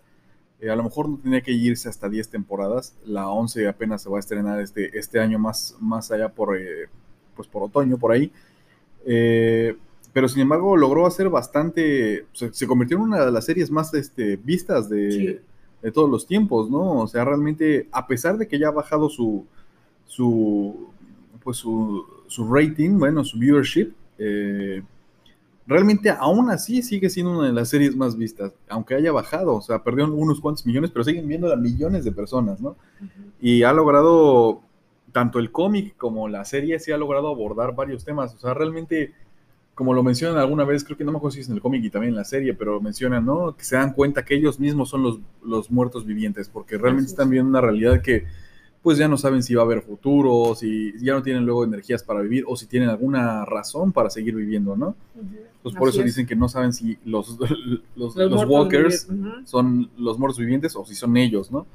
Eh, a lo mejor no tenía que irse hasta 10 temporadas. La 11 apenas se va a estrenar este, este año más, más allá por, eh, pues por otoño, por ahí. Eh, pero sin embargo logró hacer bastante, se, convirtió en una de las series más este, vistas de, todos los tiempos, ¿no? O sea, realmente, a pesar de que ya ha bajado su, su, pues su, su rating, bueno, su viewership, realmente aún así sigue siendo una de las series más vistas, aunque haya bajado, o sea, perdió unos cuantos millones, pero siguen viendo a millones de personas, ¿no? Y ha logrado, tanto el cómic como la serie, sí ha logrado abordar varios temas, o sea, realmente como lo mencionan alguna vez, creo que no me acuerdo si es en el cómic y también en la serie, pero mencionan, ¿no? Que se dan cuenta que ellos mismos son los, los muertos vivientes, porque realmente están viendo una realidad que pues ya no saben si va a haber futuro, si ya no tienen luego energías para vivir o si tienen alguna razón para seguir viviendo, ¿no? Pues por eso dicen que no saben si los, los, walkers son los muertos vivientes o si son ellos, ¿no?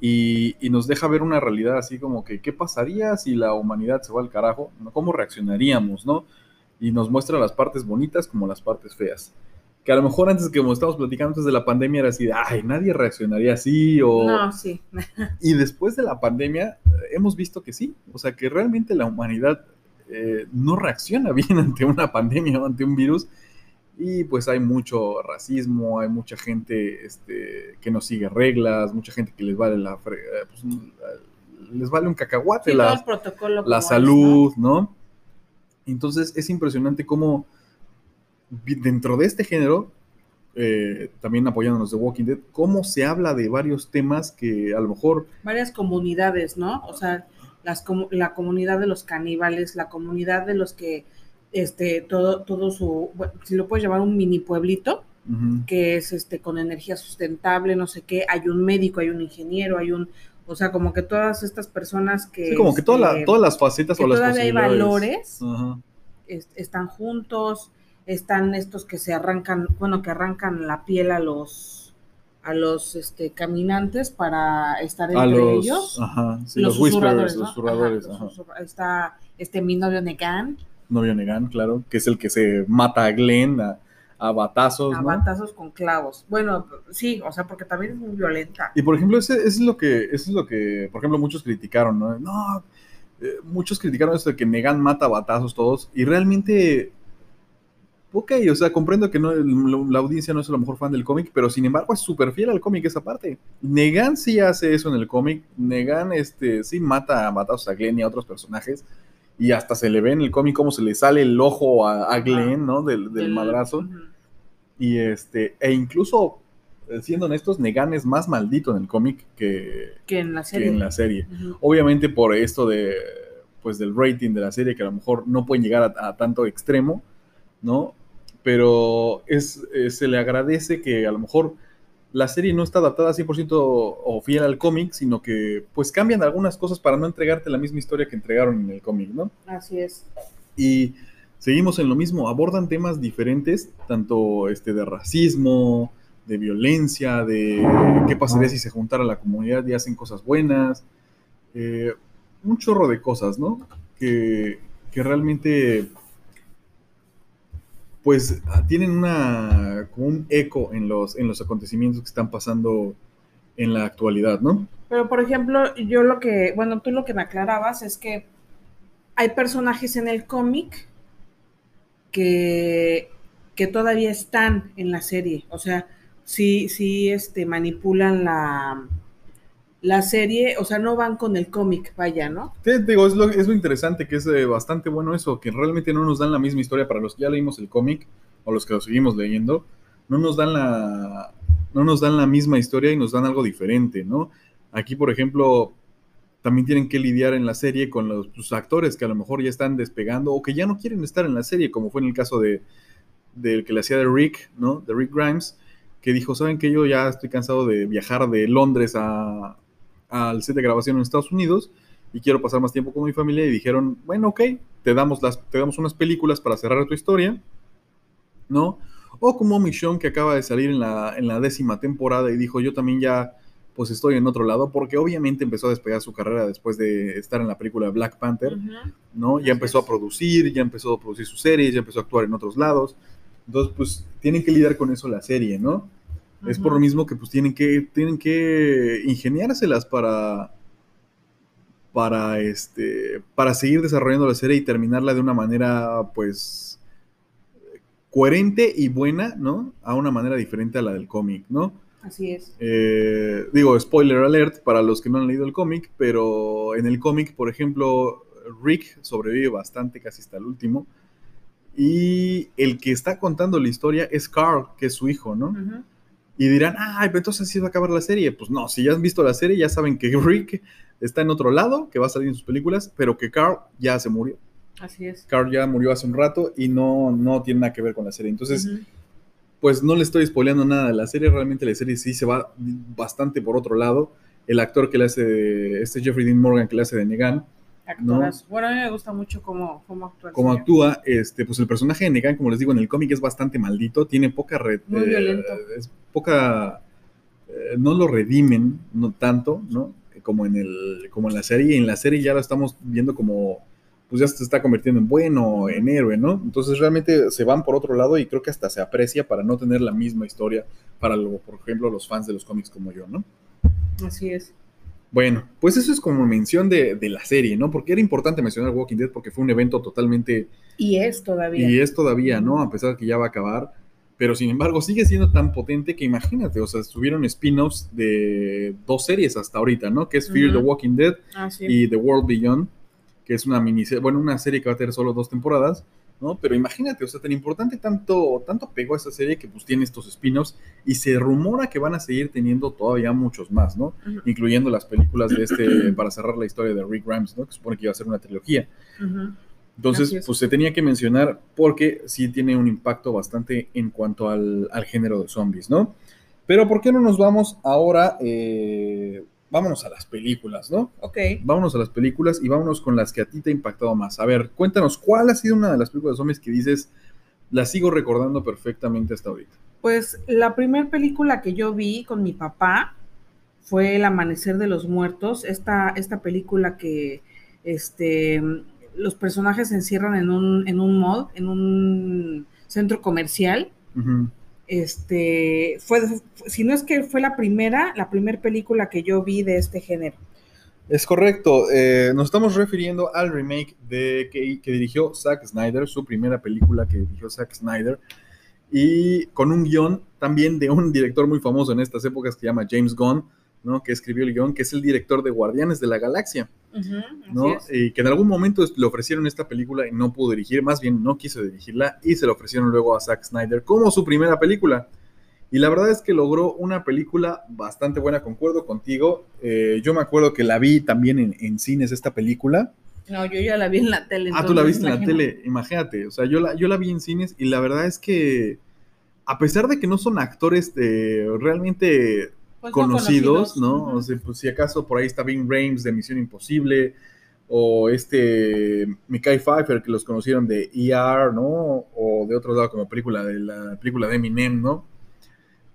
Y, y, nos deja ver una realidad así como que, ¿qué pasaría si la humanidad se va al carajo? ¿Cómo reaccionaríamos, no? Y nos muestra las partes bonitas como las partes feas que a lo mejor antes que como estábamos platicando antes de la pandemia era así, ay, nadie reaccionaría así o... No, sí. y después de la pandemia eh, hemos visto que sí, o sea, que realmente la humanidad eh, no reacciona bien ante una pandemia o ante un virus y pues hay mucho racismo, hay mucha gente este, que no sigue reglas, mucha gente que les vale la... Eh, pues, les vale un cacahuate la, la salud, ¿no? Entonces es impresionante cómo dentro de este género, eh, también apoyándonos de Walking Dead, cómo se habla de varios temas que a lo mejor... Varias comunidades, ¿no? O sea, las, la comunidad de los caníbales, la comunidad de los que, este, todo, todo su, si lo puedes llamar un mini pueblito, que es este con energía sustentable, no sé qué, hay un médico, hay un ingeniero, hay un, o sea, como que todas estas personas que... Sí, como que este, todas las facetas o las todavía hay valores, están juntos, están estos que se arrancan, bueno, que arrancan la piel a los a los este, caminantes para estar entre ellos. Ajá, sí, los, whisperers, los susurradores. está este mi novio Negan. Novio Negan, claro, que es el que se mata a Glenn a, a batazos. A batazos con clavos. Bueno, sí, o sea, porque también es muy violenta. Y por ejemplo, ese, es lo que, es lo que, por ejemplo, muchos criticaron, ¿no? No, eh, muchos criticaron esto de que Negan mata a batazos todos, y realmente ok, o sea, comprendo que no, la audiencia no es a lo mejor fan del cómic, pero sin embargo es súper fiel al cómic esa parte. Negan sí hace eso en el cómic. Negan este, sí mata, mata a Glenn y a otros personajes. Y hasta se le ve en el cómic cómo se le sale el ojo a, Glenn, ¿no? Del, madrazo. Y este, e incluso, eh, siendo honestos, Negan es más maldito en el cómic que, que, en la serie. en la serie. Obviamente por esto de, pues, del rating de la serie, que a lo mejor no pueden llegar a tanto extremo, ¿no? Pero es, eh, se le agradece que a lo mejor la serie no está adaptada 100% o fiel al cómic, sino que pues cambian algunas cosas para no entregarte la misma historia que entregaron en el cómic, ¿no? Así es. Y seguimos en lo mismo, abordan temas diferentes, tanto este de racismo, de violencia, de qué pasaría si se juntara la comunidad y hacen cosas buenas, eh, un chorro de cosas, ¿no? Que, que realmente pues ah, tienen una, como un eco en los, en los acontecimientos que están pasando en la actualidad, ¿no? Pero, por ejemplo, yo lo que, bueno, tú lo que me aclarabas es que hay personajes en el cómic que, que todavía están en la serie, o sea, sí, sí, este, manipulan la, la serie, o sea, no van con el cómic, vaya, ¿no? Te digo, es lo, es lo interesante, que es eh, bastante bueno eso, que realmente no nos dan la misma historia para los que ya leímos el cómic o los que lo seguimos leyendo, no nos dan la no nos dan la misma historia y nos dan algo diferente, ¿no? Aquí, por ejemplo, también tienen que lidiar en la serie con los pues, actores que a lo mejor ya están despegando o que ya no quieren estar en la serie, como fue en el caso de del que le hacía de Rick, ¿no? De Rick Grimes, que dijo, ¿saben que yo ya estoy cansado de viajar de Londres a, al set de grabación en Estados Unidos y quiero pasar más tiempo con mi familia y dijeron, bueno, ok, te damos, las, te damos unas películas para cerrar tu historia, ¿no? O como Michonne que acaba de salir en la, en la décima temporada y dijo, yo también ya pues estoy en otro lado, porque obviamente empezó a despegar su carrera después de estar en la película Black Panther, ¿no? Ya empezó a producir, ya empezó a producir sus series, ya empezó a actuar en otros lados. Entonces, pues tienen que lidiar con eso la serie, ¿no? Es por lo mismo que pues tienen que, tienen que ingeniárselas para, para, este, para seguir desarrollando la serie y terminarla de una manera pues coherente y buena, ¿no? A una manera diferente a la del cómic, ¿no? Así es. Eh, digo, spoiler alert para los que no han leído el cómic, pero en el cómic, por ejemplo, Rick sobrevive bastante, casi hasta el último. Y el que está contando la historia es Carl, que es su hijo, ¿no? Y dirán, ay, pero entonces sí va a acabar la serie. Pues no, si ya han visto la serie, ya saben que Rick está en otro lado, que va a salir en sus películas, pero que Carl ya se murió. Así es. Carl ya murió hace un rato y no, no tiene nada que ver con la serie. Entonces, pues no le estoy spoileando nada de la serie. Realmente la serie sí se va bastante por otro lado. El actor que le hace, este Jeffrey Dean Morgan que le hace de Negan, Bueno, a mí me gusta mucho cómo, cómo actúa. señor. actúa, este, pues el personaje de Negan, como les digo, en el cómic es bastante maldito, tiene poca red, Muy violento. es poca, eh, no lo redimen, no tanto, ¿no? Como en el, como en la serie, y en la serie ya lo estamos viendo como, pues ya se está convirtiendo en bueno, en héroe, ¿no? Entonces realmente se van por otro lado y creo que hasta se aprecia para no tener la misma historia para, lo, por ejemplo, los fans de los cómics como yo, ¿no? Así es. Bueno, pues eso es como mención de, de la serie, ¿no? Porque era importante mencionar Walking Dead porque fue un evento totalmente Y es todavía. y es todavía, ¿no? A pesar de que ya va a acabar. Pero sin embargo, sigue siendo tan potente que imagínate, o sea, estuvieron spin-offs de dos series hasta ahorita, ¿no? Que es Fear the Walking Dead Ah, sí. y The World Beyond, que es una miniserie, bueno, una serie que va a tener solo dos temporadas, ¿no? Pero imagínate, o sea, tan importante, tanto, tanto pegó a esa serie que pues tiene estos spin-offs y se rumora que van a seguir teniendo todavía muchos más, ¿no? Incluyendo las películas de este, para cerrar la historia de Rick Grimes, ¿no? Que supone que iba a ser una trilogía. Entonces, pues se tenía que mencionar porque sí tiene un impacto bastante en cuanto al, al género de zombies, ¿no? Pero ¿por qué no nos vamos ahora? eh, vámonos a las películas, ¿no? Ok. Vámonos a las películas y vámonos con las que a ti te ha impactado más. A ver, cuéntanos, ¿cuál ha sido una de las películas de zombies que dices, la sigo recordando perfectamente hasta ahorita? Pues la primera película que yo vi con mi papá fue El Amanecer de los Muertos. Esta, esta película que este, los personajes se encierran en un, en un mall, en un centro comercial. Ujú. Este, fue, si no es que fue la primera, la primera película que yo vi de este género. Es correcto, eh, nos estamos refiriendo al remake de que, que dirigió Zack Snyder, su primera película que dirigió Zack Snyder, y con un guion también de un director muy famoso en estas épocas que se llama James Gunn, ¿no? que escribió el guion, que es el director de Guardianes de la Galaxia, ¿no? Y que en algún momento le ofrecieron esta película y no pudo dirigir, más bien no quiso dirigirla, y se la ofrecieron luego a Zack Snyder como su primera película. Y la verdad es que logró una película bastante buena, concuerdo contigo. Eh, yo me acuerdo que la vi también en, en cines esta película. No, yo ya la vi en la tele. Ah, tú la viste en la tele, imagínate. O sea, yo la, yo la vi en cines y la verdad es que, a pesar de que no son actores eh, realmente Pues no conocidos, ¿no? O sea, pues si acaso por ahí está Vin Rames de Misión Imposible, o este Mikai Pfeiffer, que los conocieron de ER, ¿no? O de otro lado como película de la película de Eminem, ¿no?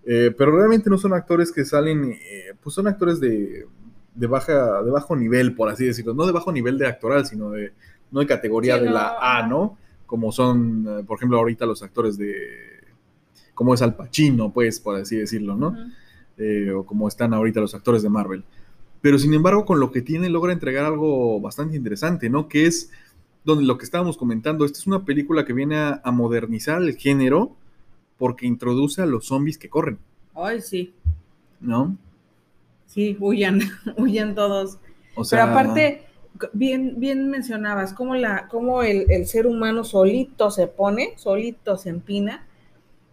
Eh, pero realmente no son actores que salen, eh, pues son actores de, de, baja, de bajo nivel, por así decirlo. No de bajo nivel de actoral, sino de, no de categoría Sí, de no, la A. ¿no? Como son, eh, por ejemplo, ahorita los actores de, como es Al Pacino, pues, por así decirlo, ¿no? Eh, o como están ahorita los actores de Marvel. Pero sin embargo, con lo que tiene, logra entregar algo bastante interesante, ¿no? Que es donde lo que estábamos comentando, esta es una película que viene a, a modernizar el género porque introduce a los zombies que corren, Ay, sí. ¿no? Sí, huyan, huyan todos. O sea, Pero aparte, bien, bien mencionabas cómo, la, cómo el, el ser humano solito se pone, solito se empina,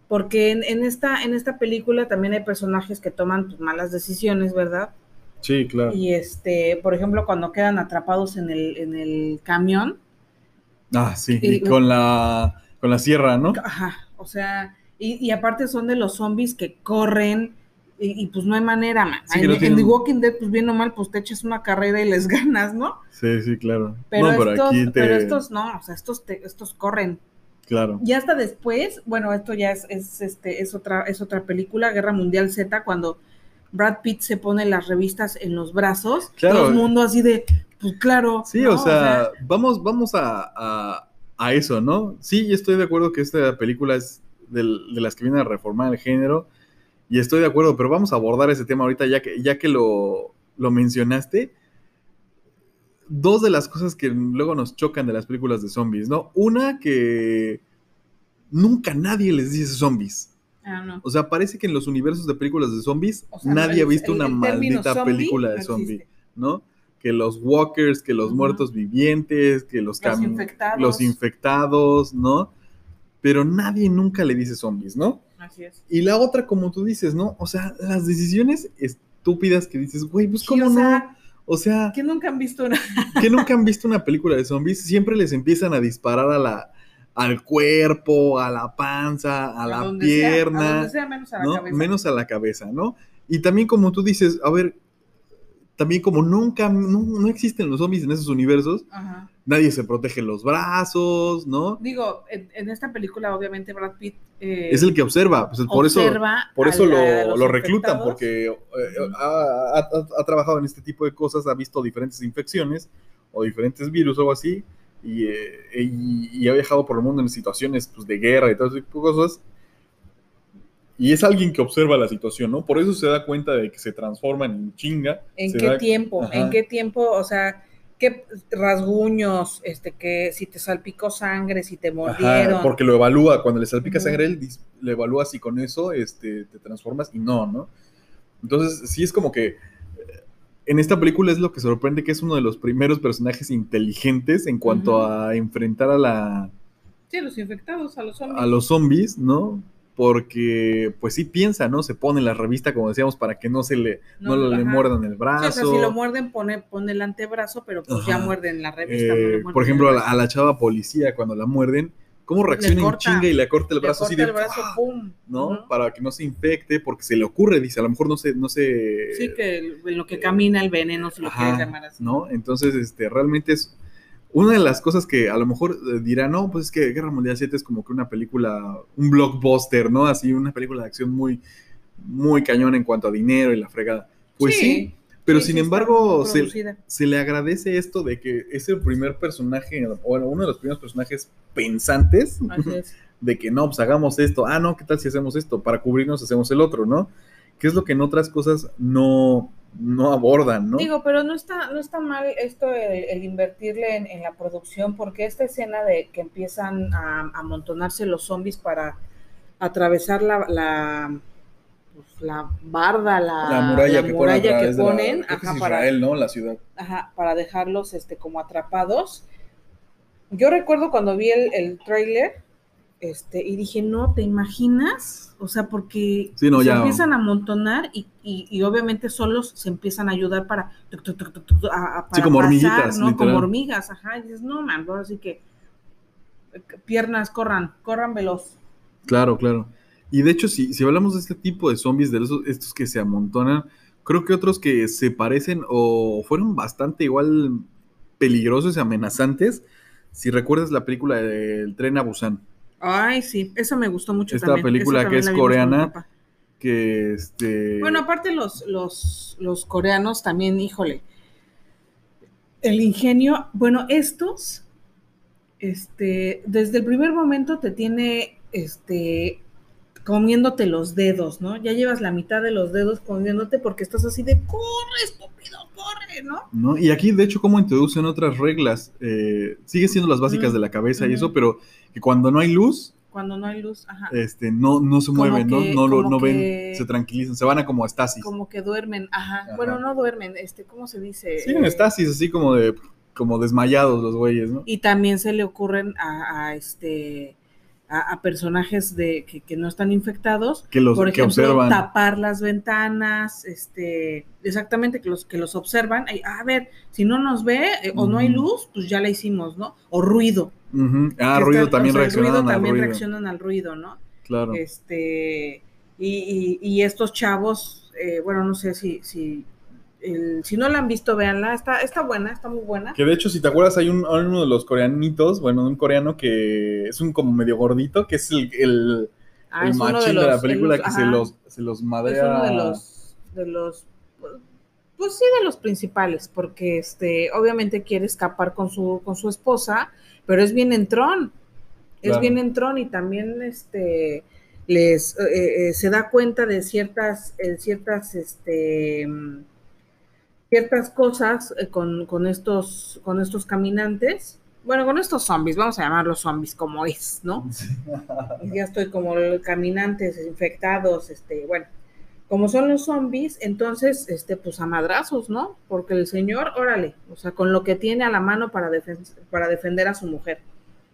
porque en, en esta, en esta película también hay personajes que toman pues, malas decisiones, ¿verdad? Sí, claro. Y este, por ejemplo, cuando quedan atrapados en el, en el camión, Ah, sí, y- y con la, con la sierra, ¿no? ajá, o sea, y, y aparte son de los zombies que corren. Y, y, pues no hay manera, man. Sí, en, no en tienen- The Walking Dead, pues bien o mal, pues te echas una carrera y les ganas, ¿no? Sí, sí, claro. Pero, no, pero estos, aquí te... pero estos no, o sea, estos, te- estos corren. Claro. Y hasta después, bueno, esto ya es, es, este, es, otra, es otra película, Guerra Mundial Z, cuando Brad Pitt se pone las revistas en los brazos, Claro. todo el mundo así de, pues claro. Sí, ¿no? o, sea, vamos, vamos a, a- a eso, ¿no? Sí, estoy de acuerdo que esta película es del- de las que viene a reformar el género, y estoy de acuerdo, pero vamos a abordar ese tema ahorita ya que, ya que lo, lo mencionaste. Dos de las cosas que luego nos chocan de las películas de zombies, ¿no? Una que nunca nadie les dice zombies. Ah, no. O sea, parece que en los universos de películas de zombies O sea, nadie ha visto el- una el maldita película de zombie. existe. ¿no? Que los walkers, que los muertos vivientes, que los, Los infectados. los infectados, ¿no? Pero nadie nunca le dice zombies, ¿no? Así es. Y la otra, como tú dices, ¿no? O sea, las decisiones estúpidas que dices, güey, pues Sí, cómo no. O sea, Que nunca han visto una. que nunca han visto una película de zombies, siempre les empiezan a disparar a la, al cuerpo, a la panza, a, la sea, pierna, a donde sea, menos a la ¿no? cabeza. Menos a la cabeza, ¿no? Y también como tú dices, a ver, también como nunca, no, no existen los zombies en esos universos, Ajá. nadie se protege los brazos, ¿no? Digo, en, en esta película, obviamente, Brad Pitt. eh, Es el que observa, pues, por eso, por eso lo, lo reclutan, porque eh, ha, ha- ha trabajado en este tipo de cosas, ha visto diferentes infecciones o diferentes virus o algo así, y, eh, y- y ha viajado por el mundo en situaciones pues, de guerra y todo ese tipo de cosas. Y es alguien que observa la situación, ¿no? Por eso se da cuenta de que se transforman en chinga. ¿En qué da- tiempo? Ajá. ¿En qué tiempo? O sea, qué rasguños, este, que si te salpicó sangre, si te Ajá, mordieron. porque lo evalúa, cuando le salpica sangre, él le evalúa si con eso este, te transformas y no, ¿no? Entonces, sí es como que eh, en esta película es lo que sorprende que es uno de los primeros personajes inteligentes en cuanto a enfrentar a, la, Sí, los infectados, a los zombies. a los zombies, ¿no? Porque, pues sí piensa, ¿no? Se pone en la revista, como decíamos, para que no se le, no, le ajá. muerdan el Sí, brazo. o sea, si lo muerden, pone, pone el antebrazo, pero pues ya Ajá. muerden la revista. no le Eh, muerden por ejemplo, a la, brazo. a la chava policía, cuando la muerden, ¿cómo reacciona en chinga y le corta el Le brazo así corta de el brazo, ¡fua! pum. ¿no? Para que no se infecte, porque se le ocurre, dice, a lo mejor no se, no se... Sí, que en lo que camina el veneno, si lo Ajá, quieres llamar así. ¿no? Entonces, este, realmente es una de las cosas que a lo mejor eh, dirán, no, pues es que Guerra Mundial 7 es como que una película, un blockbuster, ¿no? Así, una película de acción muy, muy cañón en cuanto a dinero y la fregada. Pues sí, pero sí, sin sí embargo, se, se le agradece esto de que es el primer personaje, o bueno, uno de los primeros personajes pensantes Así es. de que no, pues hagamos esto, ah, no, ¿qué tal si hacemos esto? Para cubrirnos hacemos el otro, ¿no? Que es lo que en otras cosas no, no abordan, ¿no? Digo, pero no está, no está mal esto el, el invertirle en, en la producción, porque esta escena de que empiezan a a amontonarse los zombies para atravesar la, la, pues, la barda, la, la muralla la que muralla ponen, que la- ajá, es para, Israel, ¿no? La ciudad. ajá, para dejarlos este, como atrapados. Yo recuerdo cuando vi el, el tráiler, este, y dije, no, ¿te imaginas? O sea, porque Sí, no, se ya. empiezan a amontonar y, y, y obviamente solos se empiezan a ayudar para, tuc, a- a- Sí, para como pasar, hormiguitas, ¿no? literal. Como hormigas, ajá. Y dices, no, man, ahora sí que piernas, corran, corran veloz. Claro, claro. Y de hecho, si, si hablamos de este tipo de zombies, de esos, estos que se amontonan, creo que otros que se parecen o fueron bastante igual peligrosos y amenazantes. Si recuerdas la película del tren a Busan, Ay, sí, esa me gustó mucho Esta también. película que es coreana, que este. Bueno, aparte los, los, los coreanos también, híjole. El ingenio, bueno, estos, este, desde el primer momento te tiene, este, comiéndote los dedos, ¿no? Ya llevas la mitad de los dedos comiéndote porque estás así de, corre, corre, ¿no? ¿no? Y aquí, de hecho, cómo introducen otras reglas. Eh, sigue siendo las básicas Mm, de la cabeza y eso, pero que cuando no hay luz, Cuando no hay luz, ajá. este, no, no se Como mueven, que- ¿no? No, lo- no ven, que- se tranquilizan, se van a como estasis. Como que duermen, ajá. Ajá. Bueno, no duermen, este, ¿cómo se dice? Sí, en Eh, estasis, así como de como desmayados los güeyes, ¿no? Y también se le ocurren a, a, este a, a personajes de que, que no están infectados, Que los por que ejemplo, observan. tapar las ventanas, este, exactamente que los que los observan, a ver, si no nos ve eh, o no hay luz, pues ya la hicimos, ¿no? O ruido. Ah, ruido también o sea, reaccionan ruido al también ruido. reaccionan al ruido, ¿no? Claro. Este, y, y- y estos chavos, eh, bueno, no sé si, si, el- si no la han visto, véanla, está, está buena, está muy buena. Que de hecho, si te acuerdas, hay un, hay uno de los coreanitos, bueno, un coreano que es un como medio gordito, que es el, el, Ah, el es machín de, la película el- que se los, se los Es madrea. uno de los, de los, pues sí, de los principales, porque este, obviamente quiere escapar con su, con su esposa, pero es bien entrón, es Claro. bien entrón y también este les eh, eh, se da cuenta de ciertas, eh, ciertas, este ciertas cosas eh, con, con estos, con estos caminantes. Bueno, con estos zombies, vamos a llamarlos zombies como es, ¿no? ya estoy como caminantes infectados, este, bueno, como son los zombies, entonces, este, pues a madrazos, ¿no? Porque el señor, órale, o sea, con lo que tiene a la mano para, defen- para defender a su mujer.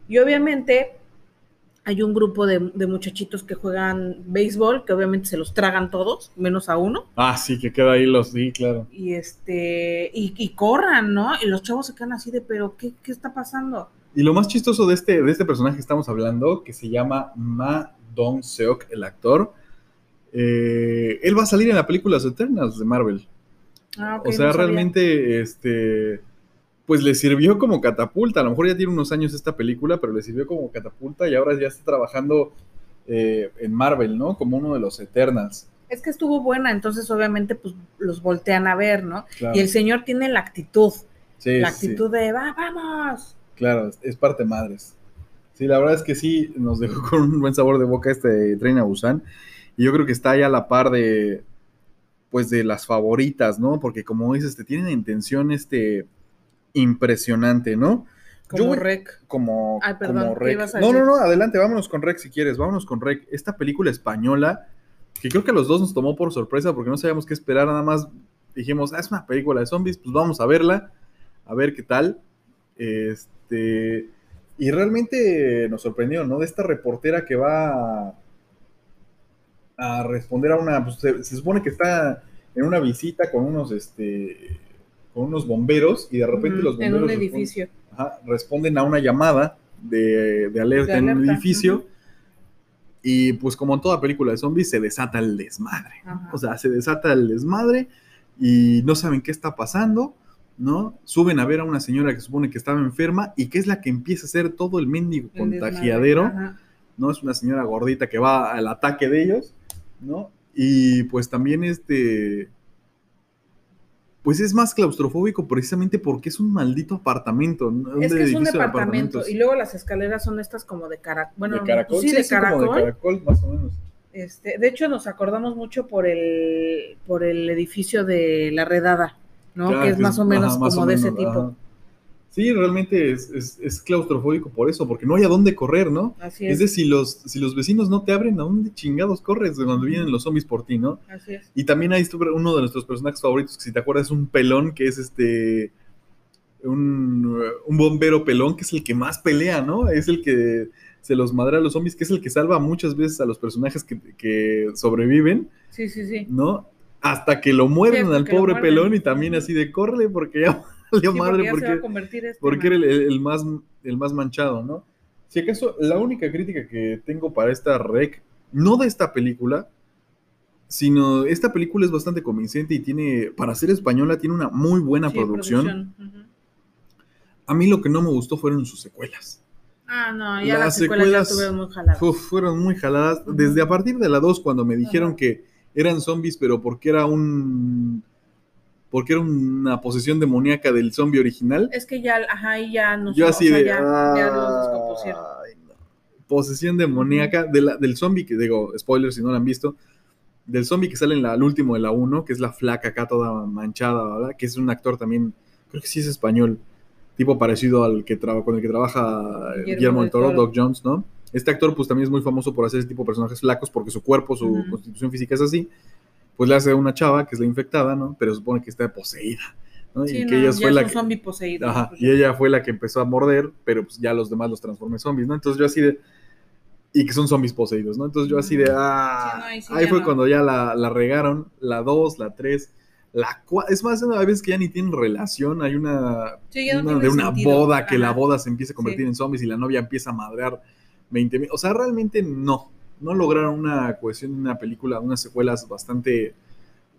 Y obviamente, hay un grupo de, de muchachitos que juegan béisbol, que obviamente se los tragan todos, menos a uno. Ah, sí, que queda ahí los, sí, claro. Y este, y, y corran, ¿no? Y los chavos se quedan así de, pero ¿qué, qué está pasando? Y lo más chistoso de este, de este personaje que estamos hablando, que se llama Ma Dong Seok, el actor, eh, él va a salir en la película Eternas de Marvel. Ah, ok, o sea, no realmente, este, pues le sirvió como catapulta. A lo mejor ya tiene unos años esta película, pero le sirvió como catapulta y ahora ya está trabajando eh, en Marvel, ¿no? Como uno de los Eternals. Es que estuvo buena, entonces obviamente pues los voltean a ver, ¿no? Claro. Y el señor tiene la actitud, Sí, la sí, actitud de, va, vamos. Claro, es- parte madres. Sí, la verdad es que sí, nos dejó con un buen sabor de boca este Tren a Busan. Y yo creo que está ahí a la par de, pues, de las favoritas, ¿no? Porque como dices, te tienen intención, este, impresionante, ¿no? Como voy- rec. como, Ay, perdón, como ¿qué Rec. ibas a No, no, no, adelante, vámonos con Rec si quieres, vámonos con Rec. Esta película española, que creo que a los dos nos tomó por sorpresa porque no sabíamos qué esperar, nada más dijimos, ah, es una película de zombies, pues vamos a verla, a ver qué tal. Este, y realmente nos sorprendió, ¿no? De esta reportera que va a, a responder a una, pues, se, se supone que está en una visita con unos, este, con unos bomberos y de repente los en bomberos un responden- edificio. Ajá, responden a una llamada de, de alerta De en un edificio. Y pues como en toda película de zombies, se desata el desmadre. O sea, se desata el desmadre y no saben qué está pasando, ¿no? Suben a ver a una señora que supone que estaba enferma y que es la que empieza a hacer todo el mendigo El contagiadero. ¿no? Es una señora gordita que va al ataque de ellos, ¿no? Y pues también este... Pues es más claustrofóbico precisamente porque es un maldito apartamento. ¿no? Es que es un edificio de departamento apartamentos. y luego las escaleras son estas como de caracol. Bueno, de caracol, sí, de sí, como caracol. de caracol, más o menos. Este, de hecho, nos acordamos mucho por el, por el edificio de la redada, ¿no? Claro, que es más o menos ajá, más como o de ese tipo. ajá. Sí, realmente es, es- es claustrofóbico por eso, porque no hay a dónde correr, ¿no? Así Es es. decir, si los, si los vecinos no te abren, ¿a dónde chingados corres cuando vienen los zombies por ti, no? Así es. Y también hay uno de nuestros personajes favoritos, que si te acuerdas, es un pelón, que es este. Un, un bombero pelón, que es el que más pelea, ¿no? Es el que se los madrea a los zombies, que es el que salva muchas veces a los personajes que, que sobreviven, Sí, sí, sí. ¿no? Hasta que lo muerden hasta al pobre pelón y también así de córrele porque ya valió Sí, madre, porque ya se va porque, a convertir este porque era el, el más, el más manchado, ¿no? Si acaso, la única crítica que tengo para esta rec, no de esta película, sino esta película es bastante convincente y tiene, para ser española, tiene una muy buena Sí, producción. A mí lo que no me gustó fueron sus secuelas. Ah, no, ya Las las secuelas muy jaladas. Uf, fueron muy jaladas. Desde a partir de la 2, cuando me dijeron que eran zombies, pero porque era un. Porque era una posesión demoníaca del zombie original. Es que ya, ajá, y ya no Yo así o sea, de. ya, ya los descompusieron. "Ay, no". Posesión demoníaca de la- del zombie, que digo, spoiler si no lo han visto. Del zombie que sale en la, al último de la 1, que es la flaca acá toda manchada, ¿verdad? Que es un actor también, creo que sí es español, tipo parecido al que traba- con el que trabaja Guillermo Guillermo del Toro, Toro. Doc Jones, ¿no? Este actor pues también es muy famoso por hacer ese tipo de personajes flacos porque su cuerpo, su constitución física es así. Pues le hace a una chava que es la infectada, ¿no? Pero supone que está poseída, ¿no? Sí, y no, que ella fue la que... zombie poseído. Ajá, pues y ella fue la que empezó a morder, pero pues ya los demás los transformó en zombies, ¿no? Entonces yo así de... Y que son zombies poseídos, ¿no? Entonces yo así de... Ah, Sí, no, ahí fue cuando ya la, la regaron, la 2, la 3, la 4... Es más, hay veces que ya ni tienen relación, hay una... Sí, una de una sentido. boda, que la boda se empieza a convertir en zombies y la novia empieza a madrear 20 mil... O sea, realmente no. No lograron una cohesión, una película, unas secuelas bastante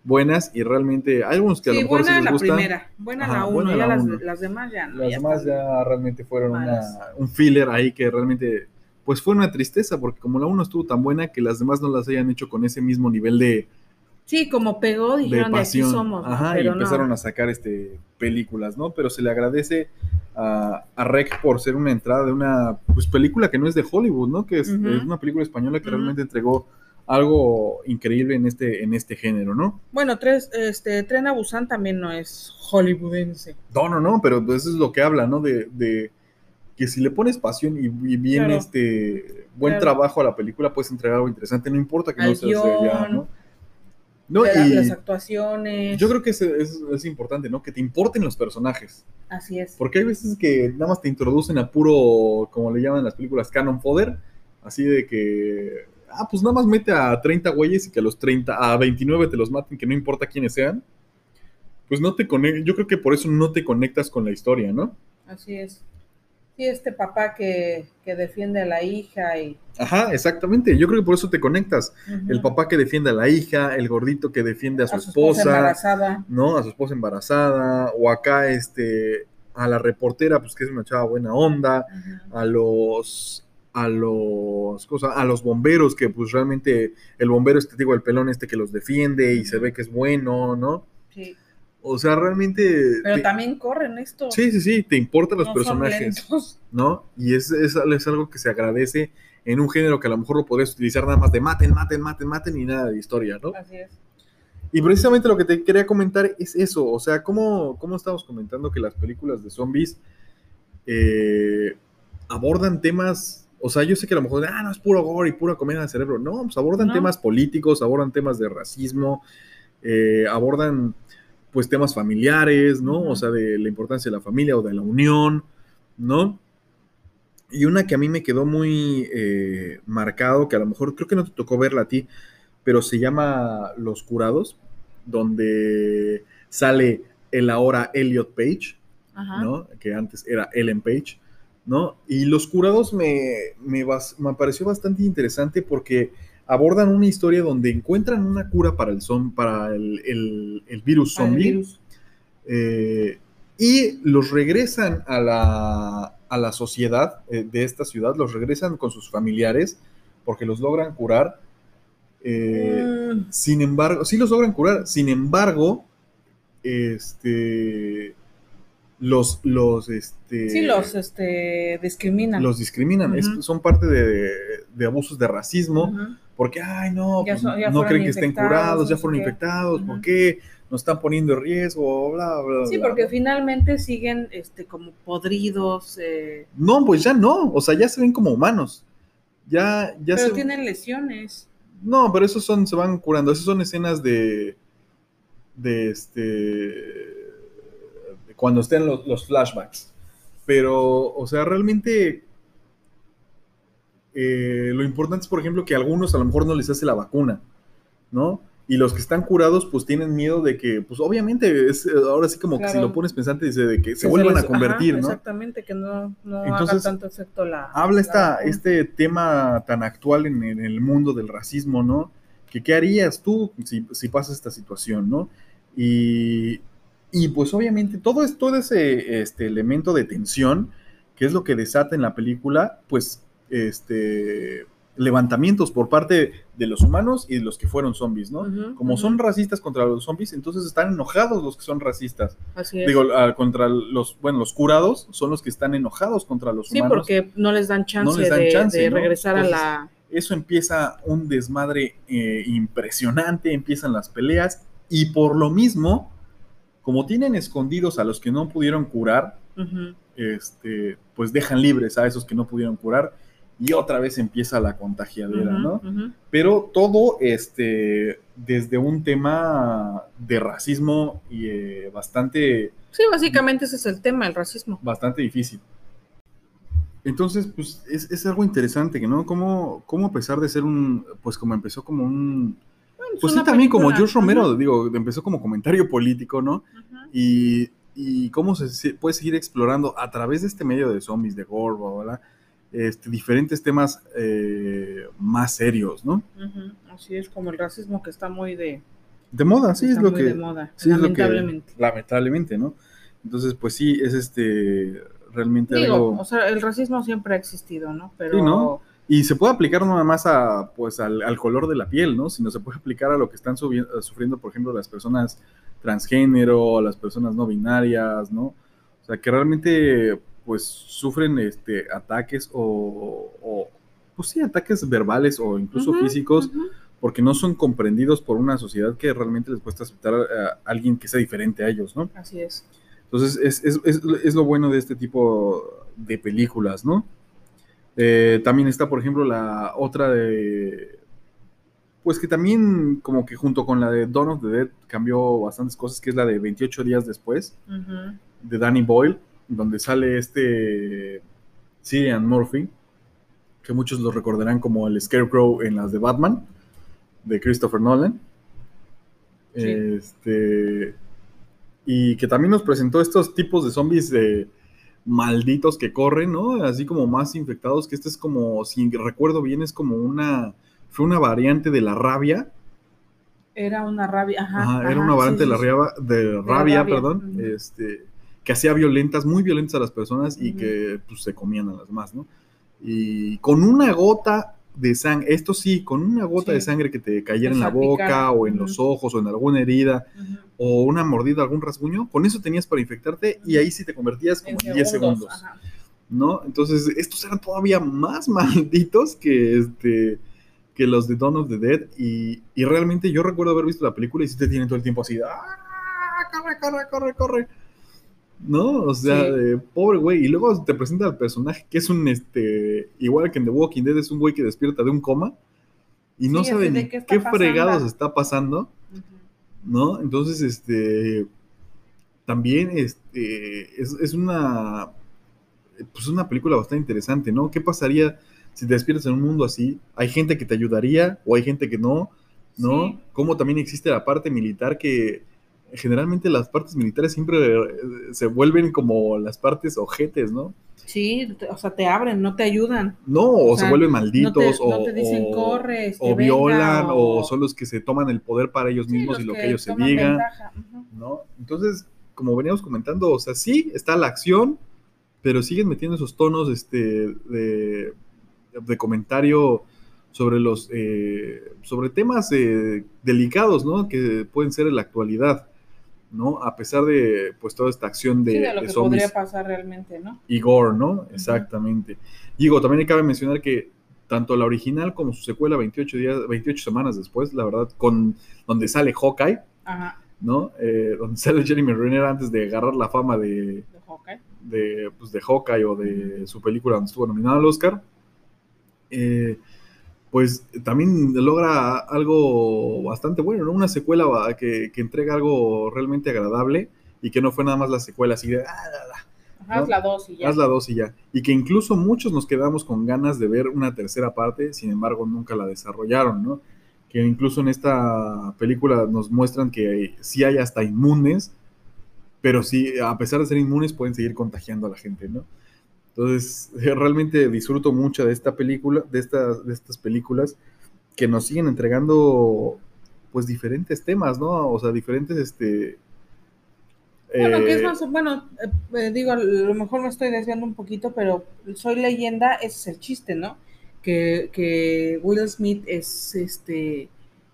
buenas y realmente hay algunos que a Sí, lo mejor sí buena les la gusta. primera, buena Ajá, la uno, buena ya la las, uno. las demás ya no. Las ya demás ya realmente fueron una- un filler ahí que realmente, pues fue una tristeza, porque como la 1 estuvo tan buena que las demás no las hayan hecho con ese mismo nivel de, Sí, como pegó, de dijeron de, aquí somos. Ajá, y empezaron no. a sacar este películas, ¿no? Pero se le agradece a, a Rec por ser una entrada de una pues, película que no es de Hollywood, ¿no? Que es, una película española que realmente entregó algo increíble en este, en este género, ¿no? Bueno, tres, este, Tren a Busan también no es hollywoodense. No, no, no, pero pues eso es lo que habla, ¿no? De, de que si le pones pasión y, y bien Claro. este buen Claro. trabajo a la película, puedes entregar algo interesante, no importa que no Al seas de allá, guion, ¿no? No, La- las actuaciones. yo creo que es, es- es importante, ¿no? Que te importen los personajes. Así es. Porque hay veces que nada más te introducen a puro, como le llaman en las películas, canon fodder, Así de que, ah, pues nada más mete a 30 güeyes y que a los 30, a 29 te los maten, que no importa quiénes sean. Pues no te conectas, yo creo que por eso no te conectas con la historia, ¿no? Así es. Sí, este papá que, que defiende a la hija y... Ajá, exactamente. Yo creo que por eso te conectas. El papá que defiende a la hija, el gordito que defiende a su, a su esposa esposa, embarazada. ¿no? A su esposa embarazada, o acá, este, a la reportera, pues que es una chava buena onda, Ujú. a los, a los, cosa, a los bomberos, que pues realmente el bombero este, digo, el pelón este que los defiende y se ve que es bueno, ¿no? Sí. O sea, realmente... Pero te- también corren esto. Sí, sí, sí, te importan los No personajes. ¿no? Y es, es, es algo que se agradece en un género que a lo mejor lo podrías utilizar nada más de maten, maten, maten, maten y nada de historia, ¿no? Así es. Y precisamente lo que te quería comentar es eso, o sea, cómo, cómo estamos comentando que las películas de zombies eh, abordan temas, o sea, yo sé que a lo mejor, ah, no, es puro gore y pura comida de cerebro, no, pues abordan No. temas políticos, abordan temas de racismo, eh, abordan pues temas familiares, ¿no? O sea, de la importancia de la familia o de la unión, ¿no? Y una que a mí me quedó muy eh, marcado, que a lo mejor creo que no te tocó verla a ti, pero se llama Los Curados, donde sale el ahora Elliot Page, Ajá. ¿no? Que antes era Ellen Page, ¿no? Y Los Curados me, me, me pareció bastante interesante porque abordan una historia donde encuentran una cura para el, zom- para el, el- el virus zombie virus. eh, y los regresan a la, a la sociedad eh, de esta ciudad, los regresan con sus familiares porque los logran curar. Eh, Mm, sin embargo, sí los logran curar. Sin embargo, este los los este sí, los este, discriminan. los discriminan. Es- son parte de, de abusos de racismo. Porque, ay, no, Ya pues, son- ya no creen que estén curados, ya fueron infectados, ¿por qué? Nos están poniendo en riesgo, bla, bla, Sí, bla, porque bla. finalmente siguen este, como podridos, eh, No, pues ya no, o sea, ya se ven como humanos. Ya, ya pero se... tienen lesiones. No, pero esos son, se van curando, esas son escenas de, de este, de cuando estén los, los flashbacks. Pero, o sea, realmente eh, lo importante es, por ejemplo, que a algunos a lo mejor no les hace la vacuna, ¿no? Y los que están curados, pues tienen miedo de que, pues obviamente, es, ahora sí como que si lo pones pensante, dice de que se vuelvan les- a convertir, ajá, ¿no? Exactamente, que no, no Entonces, haga tanto efecto la. habla la esta, este tema tan actual en, en el mundo del racismo, ¿no? Que qué harías tú si, si pasa esta situación, ¿no? Y, y pues obviamente todo, es, todo ese este, elemento de tensión, que es lo que desata en la película, pues este, levantamientos por parte de los humanos y de los que fueron zombies, ¿no? Como son racistas contra los zombies, entonces están enojados los que son racistas. Así es. Digo, ah, contra los, bueno, los curados son los que están enojados contra los sí, humanos porque no les dan chance, les dan de, chance, de ¿no? regresar Entonces, a la. eso empieza un desmadre eh, impresionante, empiezan las peleas y por lo mismo, como tienen escondidos a los que no pudieron curar, este, pues dejan libres a esos que no pudieron curar y otra vez empieza la contagiadera, ¿no? Pero todo este, desde un tema de racismo y eh, bastante Sí, básicamente ese es el tema, el racismo. bastante difícil. Entonces, pues es, es algo interesante, ¿no? Cómo, cómo a pesar de ser un, pues como empezó como un, Bueno, pues sí también como George Romero, digo, empezó como comentario político, ¿no? Y, y cómo se, puede seguir explorando a través de este medio de zombies, de bla, bla, este, diferentes temas eh, más serios, ¿no? Así es como el racismo que está muy de, De moda, sí, está es lo muy que... de moda, sí es lo que- lamentablemente. lamentablemente, ¿no? Entonces, pues sí, es este realmente Digo, algo... o sea, el racismo siempre ha existido, ¿no? Pero Sí, ¿no? Y se puede aplicar no nada más a, pues, al, al color de la piel, ¿no? Sino se puede aplicar a lo que están sufriendo, por ejemplo, las personas transgénero, las personas no binarias, ¿no? O sea, que realmente, pues, sufren este, ataques o, o, pues sí, ataques verbales o incluso físicos, porque no son comprendidos por una sociedad que realmente les cuesta aceptar a alguien que sea diferente a ellos, ¿no? Así es. Entonces, es, es, es, es lo bueno de este tipo de películas, ¿no? Eh, también está, por ejemplo, la otra de. Pues que también, como que junto con la de Dawn of the Dead, cambió bastantes cosas, que es la de 28 días después, de Danny Boyle, donde sale este. Cillian Murphy. que muchos lo recordarán como el Scarecrow en las de Batman, de Christopher Nolan. Sí. Este, y que también nos presentó estos tipos de zombies de malditos que corren, ¿no? Así como más infectados, que este es como, si recuerdo bien, es como una, fue una variante de la rabia. Era una rabia, ajá. Ajá, era una variante sí, de la rabia, de la rabia, rabia, perdón, este, que hacía violentas, muy violentas a las personas y que pues, se comían a las demás, ¿no? Y con una gota de sangre, esto sí, con una gota Sí. de sangre que te cayera en la boca o en los ojos o en alguna herida o una mordida, algún rasguño, con eso tenías para infectarte y ahí sí te convertías como en 10 segundos. ajá. ¿no? Entonces, estos eran todavía más malditos que, este, que los de Dawn of the Dead. Y, y realmente yo recuerdo haber visto la película y sí te tienen todo el tiempo así, ¡ah! ¡Corre, corre, corre, corre! ¿No? O sea, Sí. de, pobre güey. Y luego te presenta al personaje que es un, este, igual que en The Walking Dead, es un güey que despierta de un coma y no Sí, sabe ni qué qué, fregados está pasando. ¿no? Entonces, este, también este, es, es una, pues una película bastante interesante, ¿no? ¿Qué pasaría si te despiertas en un mundo así? ¿Hay gente que te ayudaría o hay gente que no? ¿no? Sí. Como también existe la parte militar que generalmente las partes militares siempre eh, se vuelven como las partes ojetes, ¿no? Sí, o sea, te abren, no te ayudan. No, o, O sea, se vuelven No te, malditos o, no te dicen o- o venga", violan o... son los que se toman el poder para ellos mismos y lo que, ellos se digan. ¿no? Entonces, como veníamos comentando, o sea, sí está la acción, pero siguen metiendo esos tonos este, de, de comentario sobre los eh, sobre temas eh, delicados, ¿no? Que pueden ser en la actualidad, ¿no? A pesar de pues toda esta acción de, Sí, de lo de que zombies podría pasar realmente, ¿no? y gore, ¿no? Exactamente. Digo, también cabe mencionar que tanto la original como su secuela 28 días, 28 semanas después, la verdad, con donde sale Hawkeye, Ajá, ¿no? Eh, donde sale Jeremy Renner antes de agarrar la fama de, de Hawkeye. de, pues, de Hawkeye o de su película donde estuvo nominado al Oscar, eh, pues también logra algo bastante bueno, ¿no? Una secuela que, que entrega algo realmente agradable y que no fue nada más la secuela así de, "Ah, haz la dos y ya. haz la dos y ya. Y que incluso muchos nos quedamos con ganas de ver una tercera parte, sin embargo nunca la desarrollaron, ¿no? Que incluso en esta película nos muestran que sí hay hasta inmunes, pero sí, a pesar de ser inmunes, pueden seguir contagiando a la gente, ¿no? Entonces, realmente disfruto mucho de esta película, de estas, de estas películas que nos siguen entregando, pues, diferentes temas, ¿no? O sea, diferentes, este... Bueno, que es eh, más, bueno, eh, eh, digo, a lo mejor me estoy desviando un poquito, pero soy leyenda, ese es el chiste, ¿no? Que, que Will Smith es este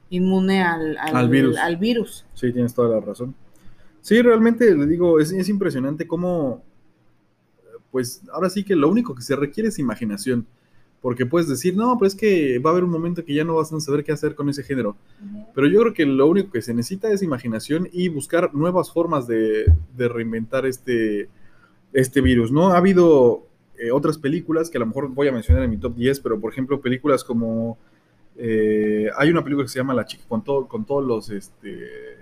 inmune al, Al virus. al virus. Sí, tienes toda la razón. Sí, realmente le digo, es, es impresionante cómo, pues ahora sí que lo único que se requiere es imaginación. Porque puedes decir, no, pero es que va a haber un momento que ya no vas a saber qué hacer con ese género. Pero yo creo que lo único que se necesita es imaginación y buscar nuevas formas de, de reinventar este, este virus, ¿no? Ha habido eh, otras películas que a lo mejor voy a mencionar en mi top 10, pero por ejemplo, películas como. eh, hay una película que se llama La chica con, todo, con todos los. Este,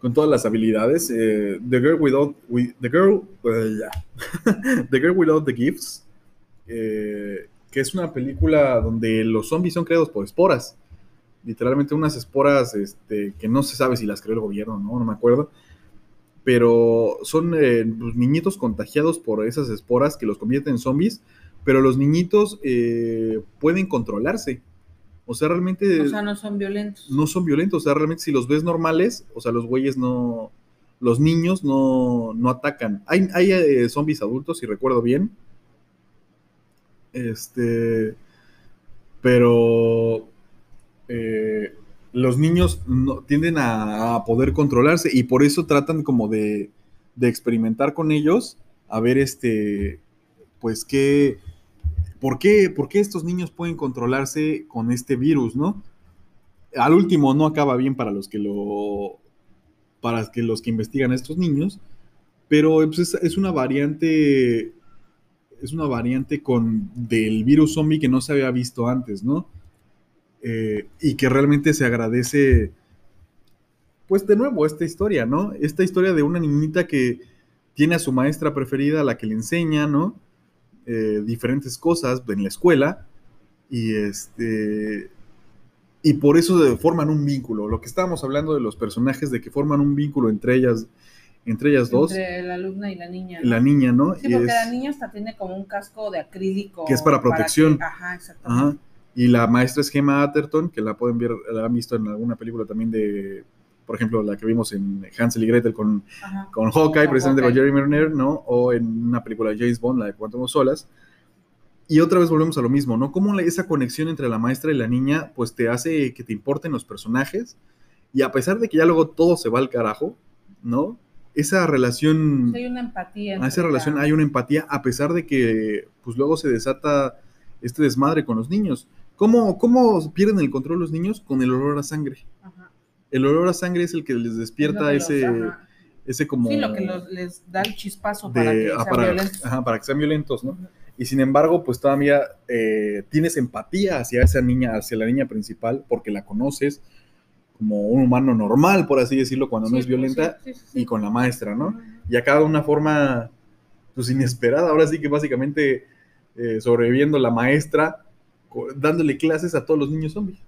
con todas las habilidades. eh, the Girl Without. wi- the, girl, eh, ya. the Girl Without the Gifts. eh, que es una película donde los zombies son creados por esporas. Literalmente unas esporas este, que no se sabe si las creó el gobierno, ¿no? No me acuerdo. Pero son eh, pues, niñitos contagiados por esas esporas que los convierten en zombies. Pero los niñitos pueden controlarse. O sea, realmente O sea, no son violentos. no son violentos. O sea, realmente si los ves normales, o sea, los güeyes no. Los niños no, no atacan. Hay, hay eh, zombies adultos, si recuerdo bien. Este. Pero. eh, los niños no- tienden a, a poder controlarse y por eso tratan como de, de experimentar con ellos a ver este pues qué ¿por qué por qué estos niños pueden controlarse con este virus, ¿no? Al último no acaba bien para los que lo para que los que investigan a estos niños, pero pues, es, una variante es una variante con del virus zombie que no se había visto antes, ¿no? Eh, y que realmente se agradece, pues de nuevo, esta historia, ¿no? Esta historia de una niñita que tiene a su maestra preferida, la que le enseña, ¿no? Eh, diferentes cosas en la escuela y este y por eso forman un vínculo. Lo que estábamos hablando de los personajes, de que forman un vínculo entre ellas, entre ellas dos. Entre la alumna y la niña. La niña, ¿no? Sí, porque la niña hasta tiene como un casco de acrílico. Que es para protección. ajá, exactamente. Ajá. Y la maestra es Gemma Atherton, que la pueden ver, la han visto en alguna película también de, por ejemplo, la que vimos en Hansel y Gretel con, con Hawkeye, precisamente con Jeremy Renner, ¿no? O en una película de James Bond, la de Cuatro Solas. Y otra vez volvemos a lo mismo, ¿no? Cómo esa conexión entre la maestra y la niña, pues te hace que te importen los personajes. Y a pesar de que ya luego todo se va al carajo, ¿no? Esa relación... Hay una empatía. A esa relación hay una empatía, a pesar de que, pues luego se desata este desmadre con los niños. ¿Cómo, cómo pierden el control los niños? Con el olor a sangre. Ajá. El olor a sangre es el que les despierta ese, ese como... Sí, lo que les da el chispazo para que ah, sean violentos. Ajá, para que sean violentos, ¿no? y sin embargo, pues todavía eh, tienes empatía hacia esa niña, hacia la niña principal, porque la conoces como un humano normal, por así decirlo, cuando no es violenta, y con la maestra, ¿no? Y acá de una forma, pues inesperada, ahora sí que básicamente eh, sobreviviendo la maestra, dándole clases a todos los niños zombies,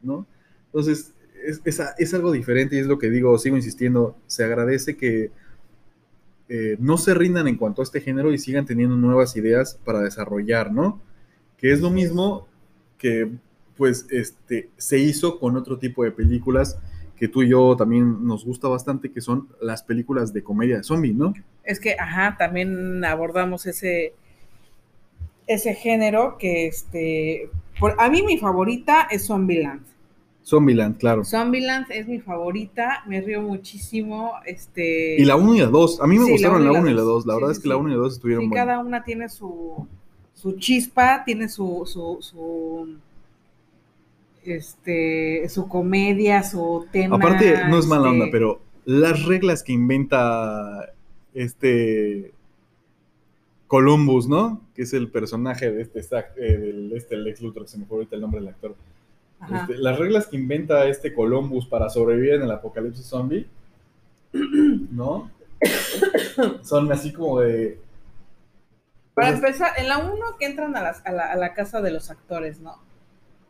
¿no? Entonces, es, es algo diferente y es lo que digo, sigo insistiendo, se agradece que eh, no se rindan en cuanto a este género y sigan teniendo nuevas ideas para desarrollar, ¿no? Que es lo mismo que pues este se hizo con otro tipo de películas que tú y yo también nos gusta bastante, que son las películas de comedia de zombie, ¿no? Es que, ajá, también abordamos ese, ese género que, este, por, a mí mi favorita es Zombieland. Zombieland, claro. Zombieland es mi favorita, me río muchísimo. Este... Y la 1 y la 2, a mí me gustaron la 1 y la 2, la, verdad es que la 1 y la 2 estuvieron sí, cada una tiene su, su chispa, tiene su, su, su, este, su comedia, su tema. Aparte, no es mala onda, este pero las reglas que inventa este Columbus, ¿no? Que es el personaje de este, eh, del, este Lex Luthor, se me fue ahorita el nombre del actor este, las reglas que inventa este Columbus para sobrevivir en el apocalipsis zombie, ¿no? Son así como de... Para empezar, en la 1 que entran a, la, casa de los actores, ¿no?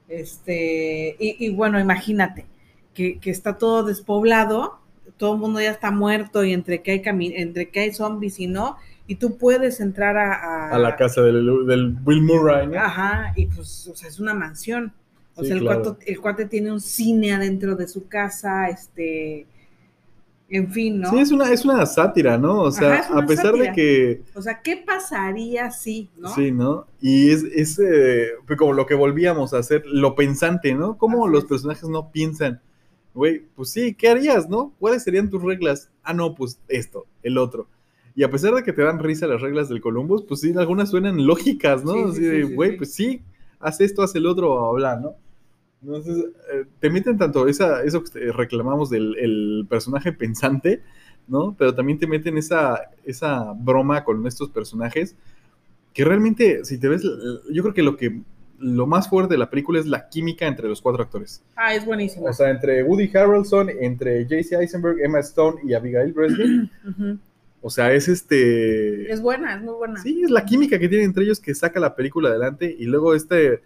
Este, y, bueno, imagínate, que, está todo despoblado, todo el mundo ya está muerto y entre que hay, entre que hay zombies y no, y tú puedes entrar a... A, la casa del, del Will Murray, ¿no? Ajá, y pues, o sea, es una mansión. O sea, el, cuate, tiene un cine adentro de su casa, este, en fin, ¿no? Sí, es una, es una sátira, ¿no? O sea, a pesar de que... O sea, ¿qué pasaría si, no? Sí, ¿no? Y es, es eh, pues como lo que volvíamos a hacer, lo pensante, ¿no? Cómo los personajes no piensan, güey, pues sí, ¿qué harías, no? ¿Cuáles serían tus reglas? Ah, no, pues esto, el otro. Y a pesar de que te dan risa las reglas del Columbus, pues sí, algunas suenan lógicas, ¿no? Así de, güey, pues sí, haz esto, haz el otro, habla, ¿no? Entonces, eh, te meten tanto esa, eso que reclamamos del personaje pensante, ¿no? Pero también te meten esa, esa broma con estos personajes que realmente, si te ves, yo creo que lo que lo más fuerte de la película es la química entre los cuatro actores. Ah, es buenísimo. O sea, entre Woody Harrelson, entre JC Eisenberg, Emma Stone y Abigail Breslin. O sea, es este... Es buena, es muy buena. Sí, es la química que tienen entre ellos que saca la película adelante y luego este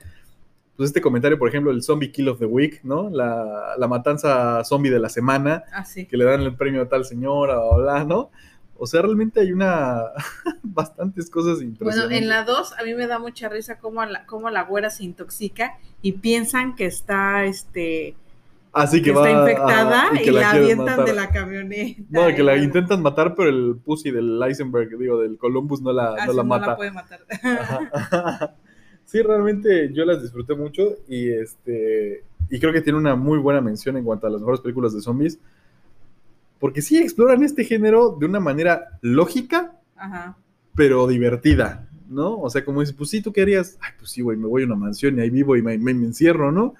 pues este comentario, por ejemplo, el Zombie Kill of the Week, ¿no? La, matanza zombie de la semana, ah, que le dan el premio a tal señora, o bla, ¿no? O sea, realmente hay una bastantes cosas impresionantes. Bueno, en la 2 a mí me da mucha risa cómo la, cómo la güera se intoxica y piensan que está este Así que, está infectada y, la, avientan de la camioneta. No, que la intentan matar, pero el pussy del Eisenberg, digo, del Columbus no la, no la mata. No la puede matar. Sí, realmente yo las disfruté mucho y este y creo que tiene una muy buena mención en cuanto a las mejores películas de zombies. Porque sí exploran este género de una manera lógica, pero divertida, ¿no? O sea, como dices, pues sí, ¿tú qué harías? Ay, pues sí, güey, me voy a una mansión y ahí vivo y me, encierro, ¿no?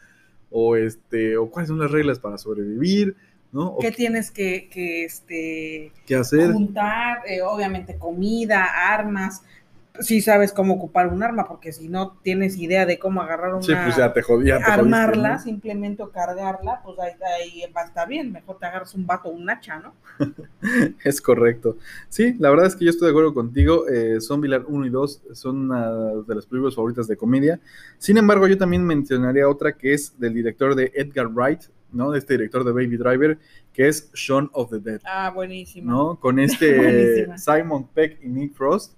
O este, o cuáles son las reglas para sobrevivir, ¿no? ¿Qué tienes que, que, este, ¿Qué hacer? Juntar, eh, obviamente, comida, armas, sí sabes cómo ocupar un arma, porque si no tienes idea de cómo agarrar una... Sí, pues ya te jodía. te armarla, jodiste, simplemente o cargarla, pues ahí, ahí va a estar bien. Mejor te agarras un vato o un hacha, ¿no? Es correcto. Sí, la verdad es que yo estoy de acuerdo contigo. Eh, Zombieland 1 y 2 son una de las películas favoritas de comedia. Sin embargo, yo también mencionaría otra que es del director de Edgar Wright, ¿no? De este director de Baby Driver, que es Shaun of the Dead. Ah, buenísimo. ¿no? Con este. Simon Peck y Nick Frost,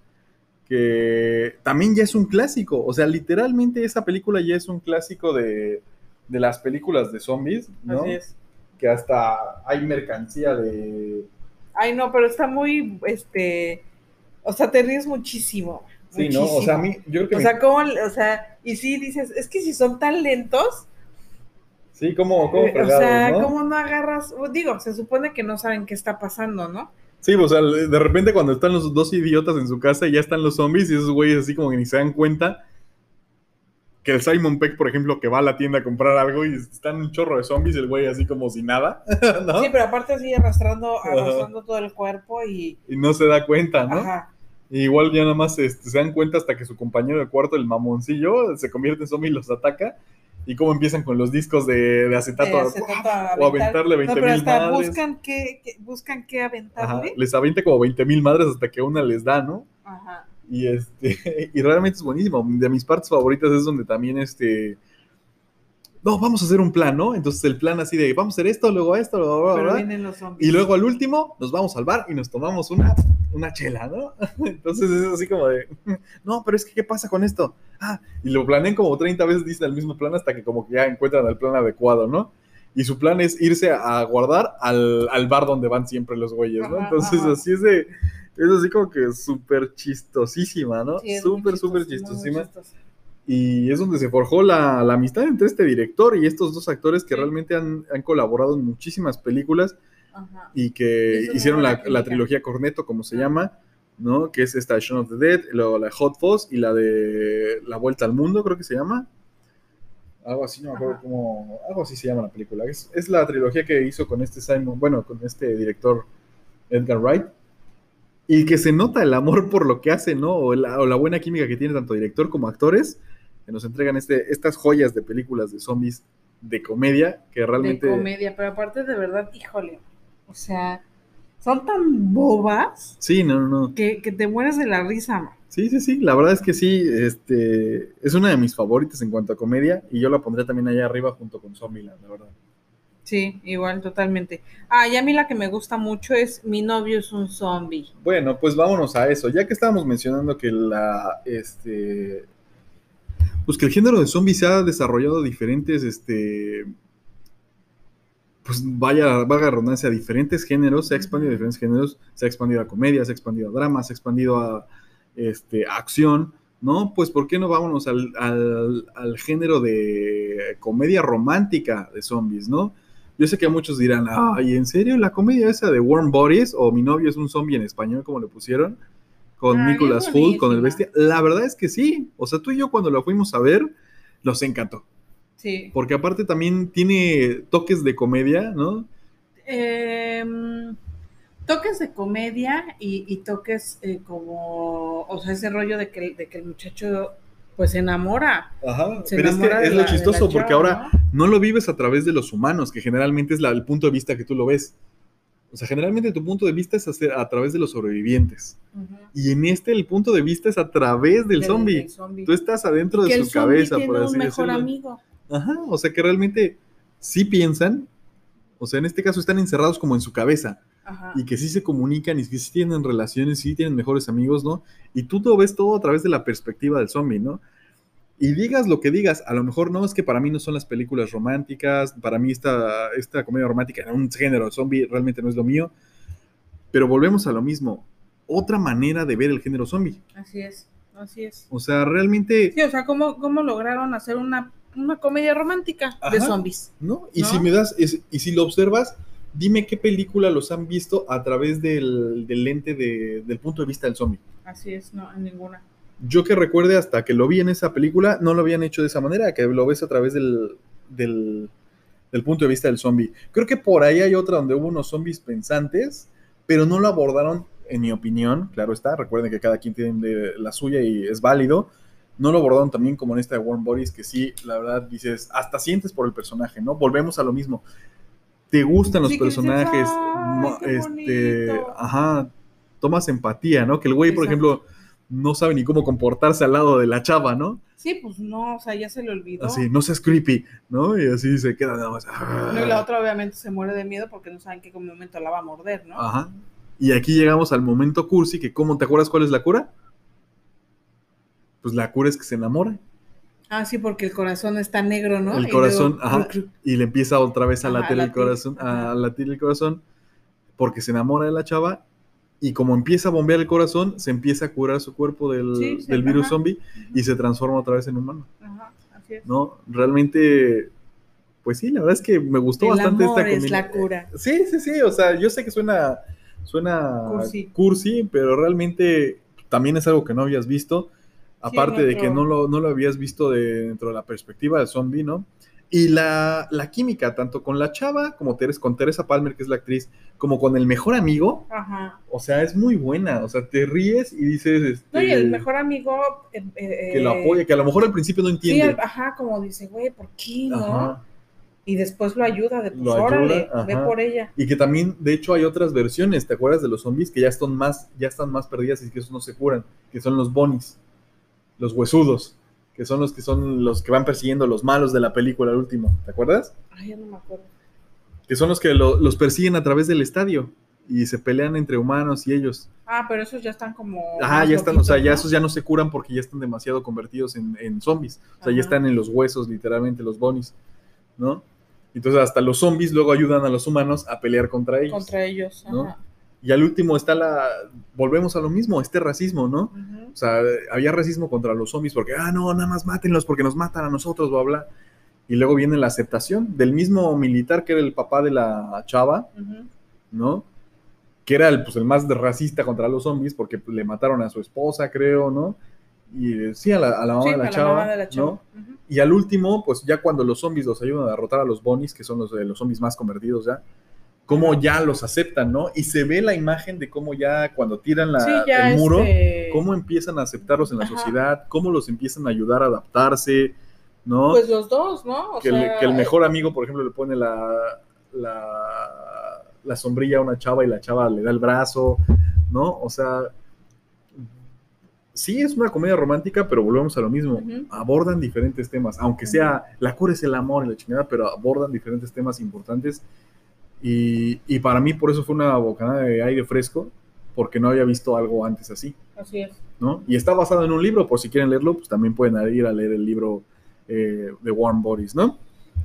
que también ya es un clásico. O sea, literalmente esa película ya es un clásico de, de las películas de zombies, ¿no? Así es. Que hasta hay mercancía de... Ay, no, pero está muy, este, o sea, te ríes muchísimo. Sí, ¿no? O sea, a mí, yo creo que... O me- sea, ¿cómo, o sea, y sí dices, es que si son tan lentos, sí, como, como eh, o sea, ¿no? ¿cómo no agarras? Digo, se supone que no saben qué está pasando, ¿no? Sí, o sea, de repente cuando están los dos idiotas en su casa y ya están los zombies y esos güeyes así como que ni se dan cuenta que el Simon Peck, por ejemplo, que va a la tienda a comprar algo y están un chorro de zombies, el güey así como si nada, ¿no? Sí, pero aparte así arrastrando, arrastrando todo el cuerpo y, Y no se da cuenta, ¿no? ajá, Y igual ya nada más este, se dan cuenta hasta que su compañero de cuarto, el mamoncillo, se convierte en zombie y los ataca. Y cómo empiezan con los discos de, de acetato, de acetato a o aventar. aventarle 20 No, pero mil hasta madres. buscan qué, qué- buscan qué Ajá, aventarle. les avienta como 20 mil madres hasta que una les da, ¿no? Ajá. Y este, y realmente es buenísimo. De mis partes favoritas es donde también este. No, vamos a hacer un plan, ¿no? Entonces el plan así de vamos a hacer esto, luego esto, Pero bla. vienen los zombies. Y luego al último nos vamos al bar y nos tomamos una, una chela, ¿no? Entonces es así como de, no, pero es que ¿qué pasa con esto? Ah, y lo planean como 30 veces, dicen el mismo plan hasta que como que ya encuentran el plan adecuado, ¿no? Y su plan es irse a, guardar al, al bar donde van siempre los güeyes, ¿no? Entonces así es de, es así como que súper chistosísima, ¿no? Sí, súper, súper muy, muy chistosísima. Y es donde se forjó la, la amistad entre este director y estos dos actores que Sí. realmente han, han colaborado en muchísimas películas Ajá. y que hicieron la, trilogía Corneto, como se Ah. llama, ¿no? Que es esta Shaun of the Dead, luego la Hot Fuzz y la de La Vuelta al Mundo, creo que se llama. Algo así, no me acuerdo cómo. Algo así se llama la película. Es, es la trilogía que hizo con este Simon, bueno, con este director Edgar Wright. Y que se nota el amor por lo que hace, ¿no? O la, o la buena química que tiene tanto director como actores, que nos entregan este, estas joyas de películas de zombies de comedia, que realmente. De comedia, pero aparte de verdad, híjole, o sea, son tan bobas Sí, no, no, no. que, que te mueres de la risa, man. Sí, sí, sí, la verdad es que sí, este, es una de mis favoritas en cuanto a comedia y yo la pondré también allá arriba junto con Zombieland, la verdad. Sí, igual, totalmente. Ah, y a mí la que me gusta mucho es Mi novio es un zombie. Bueno, pues vámonos a eso, ya que estábamos mencionando que la, este, pues que el género de zombies se ha desarrollado diferentes, este, pues vaya, vaga redundancia, diferentes géneros, se ha expandido a diferentes géneros, se ha expandido a comedia, se ha expandido a drama, se ha expandido a, este, a acción, ¿no? Pues ¿por qué no vámonos al, al, al género de comedia romántica de zombies, ¿no? Yo sé que muchos dirán, ay, ¿en serio la comedia esa de Warm Bodies o Mi novio es un zombie en español, como le pusieron? Con Ay, Nicolas Hoult, con el bestia. La verdad es que sí. O sea, tú y yo cuando la fuimos a ver, nos encantó. Sí. Porque aparte también tiene toques de comedia, ¿no? Em, toques de comedia y, y toques eh, como, o sea, ese rollo de que, de que el muchacho pues se enamora. Ajá. Se Pero es que enamora es la- lo la chistoso, porque chava, ahora ¿no? no lo vives a través de los humanos, que generalmente es la- el punto de vista que tú lo ves. O sea, generalmente tu punto de vista es hacer- a través de los sobrevivientes. Ujú. Y en este el punto de vista es a través del Del- zombie. Tú estás adentro de que su cabeza, tiene por un así mejor decirlo. amigo. Ajá, o sea que realmente sí piensan, o sea, en este caso están encerrados como en su cabeza Ajá. y que sí se comunican y que sí tienen relaciones, sí tienen mejores amigos, ¿no? Y tú lo ves todo a través de la perspectiva del zombie, ¿no? Y digas lo que digas, a lo mejor no es que para mí no son las películas románticas, para mí esta, esta comedia romántica en un género zombie realmente no es lo mío, pero volvemos a lo mismo, otra manera de ver el género zombie. Así es, así es. O sea, realmente, Sí, o sea, ¿cómo, cómo lograron hacer una, una comedia romántica de zombies? ¿no? Y ¿No? si me das, es- y si lo observas, dime qué película los han visto a través del, del lente de- del punto de vista del zombie. Así es, no, en ninguna. Yo que recuerde hasta que lo vi en esa película, no lo habían hecho de esa manera, que lo ves a través del, del, del punto de vista del zombie. Creo que por ahí hay otra donde hubo unos zombies pensantes, pero no lo abordaron en mi opinión, claro está, recuerden que cada quien tiene la suya y es válido. No lo abordaron también como en esta de Warm Bodies, que sí, la verdad, dices, hasta sientes por el personaje, ¿no? Volvemos a lo mismo. Te gustan los Sí, que dices, personajes, "Ay, mo- qué este, bonito". ajá, tomas empatía, ¿no? Que el güey, por ejemplo, no sabe ni cómo comportarse al lado de la chava, ¿no? Sí, pues no, o sea, ya se le olvidó. Así, no seas creepy, ¿no? Y así se queda nada más. "Ah". No, y la otra obviamente se muere de miedo porque no saben qué momento la va a morder, ¿no? Ajá. Y aquí llegamos al momento cursi, que ¿cómo te acuerdas cuál es la cura? Pues la cura es que se enamora Ah, sí, porque el corazón está negro, ¿no? El Y corazón, luego- ajá. y le empieza otra vez a Ajá, latir el latir, corazón, ajá. a latir el corazón, porque se enamora de la chava y como empieza a bombear el corazón, se empieza a curar su cuerpo del, Sí, sí, del virus zombie y se transforma otra vez en humano, Ajá, así es. ¿no? Realmente, pues sí, la verdad es que me gustó el bastante amor esta es combina- la cura. Sí, sí, sí, o sea, yo sé que suena, suena Cursi. cursi, pero realmente también es algo que no habías visto, aparte de que no lo, no lo habías visto de- dentro de la perspectiva del zombie, ¿no? Y la, la química, tanto con la chava como Teres, con Teresa Palmer, que es la actriz, como con el mejor amigo, Ajá. o sea, es muy buena, o sea, te ríes y dices... Este, No, y el mejor amigo. eh, eh, Que lo apoya, que a lo mejor al principio no entiende. ajá, como dice, güey, ¿por qué no? Ajá. Y después lo ayuda, de pues ayuda, órale, ve por ella. Y que también, de hecho, hay otras versiones, ¿te acuerdas de los zombies? Que ya están más, ya están más perdidas y que esos no se curan, que son los bonis, los huesudos, que son los que son los que van persiguiendo los malos de la película el último, ¿te acuerdas? Ay, ya no me acuerdo. Que son los que lo- los persiguen a través del estadio y se pelean entre humanos y ellos. Ah, pero esos ya están como. Ajá, más ya están, o sea, ya esos ya no se curan porque ya están demasiado convertidos en, en zombies. O sea, ya están en los huesos, literalmente, los bonis, ¿no? Entonces hasta los zombies luego ayudan a los humanos a pelear contra ellos. Contra ellos. ¿no? Ajá. Y al último está la. Volvemos a lo mismo, este racismo, ¿no? O sea, había racismo contra los zombies porque, ah, no, nada más mátenlos porque nos matan a nosotros, bla, bla. Y luego viene la aceptación del mismo militar que era el papá de la chava. ¿no? Que era el, pues, el más racista contra los zombies porque pues, le mataron a su esposa, creo, ¿no? Y eh, sí, a la, a la mamá Sí, de la chava, mamá de la chava. ¿no? Y al último, pues ya cuando los zombies los ayudan a derrotar a los bonis, que son los, los zombies más convertidos ya, cómo ya los aceptan, ¿no? Y se ve la imagen de cómo ya cuando tiran la- Sí, ya el muro, este, cómo empiezan a aceptarlos en la Ajá. sociedad, cómo los empiezan a ayudar a adaptarse, ¿no? Pues los dos, ¿no? O que, el, sea, que el mejor amigo, por ejemplo, le pone la, la, la sombrilla a una chava y la chava le da el brazo, ¿no? O sea, sí es una comedia romántica, pero volvemos a lo mismo. Abordan diferentes temas, aunque sea la cura es el amor y la chingada, pero abordan diferentes temas importantes. Y, y para mí, por eso fue una bocanada de aire fresco, porque no había visto algo antes así. Así es. ¿no? Y está basado en un libro, por si quieren leerlo, pues también pueden ir a leer el libro eh, de Warm Bodies, ¿no?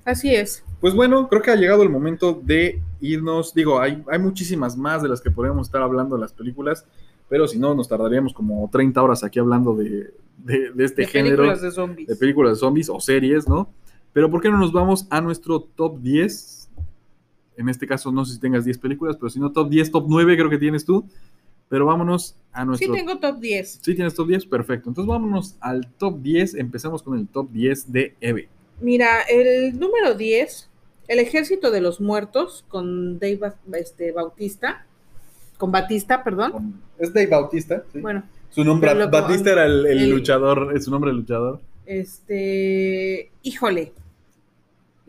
Así es. Pues bueno, creo que ha llegado el momento de irnos. Digo, hay, hay muchísimas más de las que podríamos estar hablando de las películas, pero si no, nos tardaríamos como 30 horas aquí hablando de, de- de este de género películas de zombies. de películas de zombies o series, ¿no? Pero ¿por qué no nos vamos a nuestro top 10? En este caso, no sé si tengas 10 películas, pero si no, top 10, top 9 creo que tienes tú. Pero vámonos a nuestro Sí, tengo top 10. ¿Sí tienes top 10? Perfecto. Entonces vámonos al top 10. Empezamos con el top 10 de Eve. Mira, el número 10, El Ejército de los Muertos, con Dave este, Bautista. Con Batista, perdón. Es Dave Bautista. ¿sí? Bueno, su nombre, Batista era el, el el- luchador, es su nombre el luchador. este. Híjole.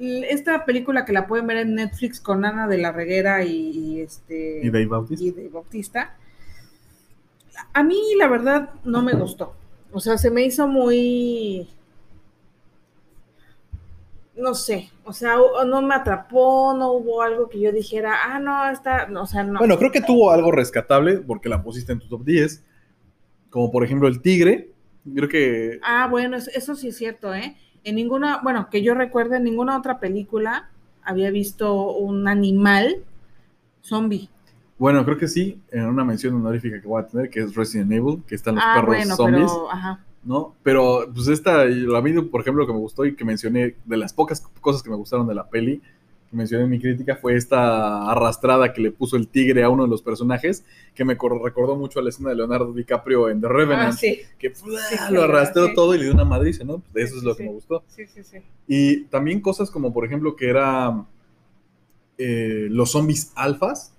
Esta película que la pueden ver en Netflix con Ana de la Reguera y, y este. Y Dave Bautista. y Bautista. A mí, la verdad, no me gustó. O sea, se me hizo muy. No sé. O sea, no me atrapó, no hubo algo que yo dijera, ah, no, esta. no, o sea, no. Bueno, creo que tuvo algo rescatable porque la pusiste en tu top 10. Como por ejemplo el Tigre. Creo que. Ah, bueno, es- eso sí es cierto, ¿eh? En ninguna, bueno, que yo recuerde, en ninguna otra película había visto un animal zombie. Bueno, creo que sí. En una mención honorífica que voy a tener, que es Resident Evil, que están los ah, perros bueno, zombies. pero, ajá. ¿no? Pero pues esta, la vi, por ejemplo, que me gustó y que mencioné, de las pocas cosas que me gustaron de la peli, que mencioné en mi crítica, fue esta arrastrada que le puso el tigre a uno de los personajes, que me cor- recordó mucho a la escena de Leonardo DiCaprio en The Revenant, Ah, sí, que lo arrastró sí. todo y le dio una madriza, ¿no? Pues, eso es lo que me gustó. Y también cosas como, por ejemplo, que era eh, los zombies alfas.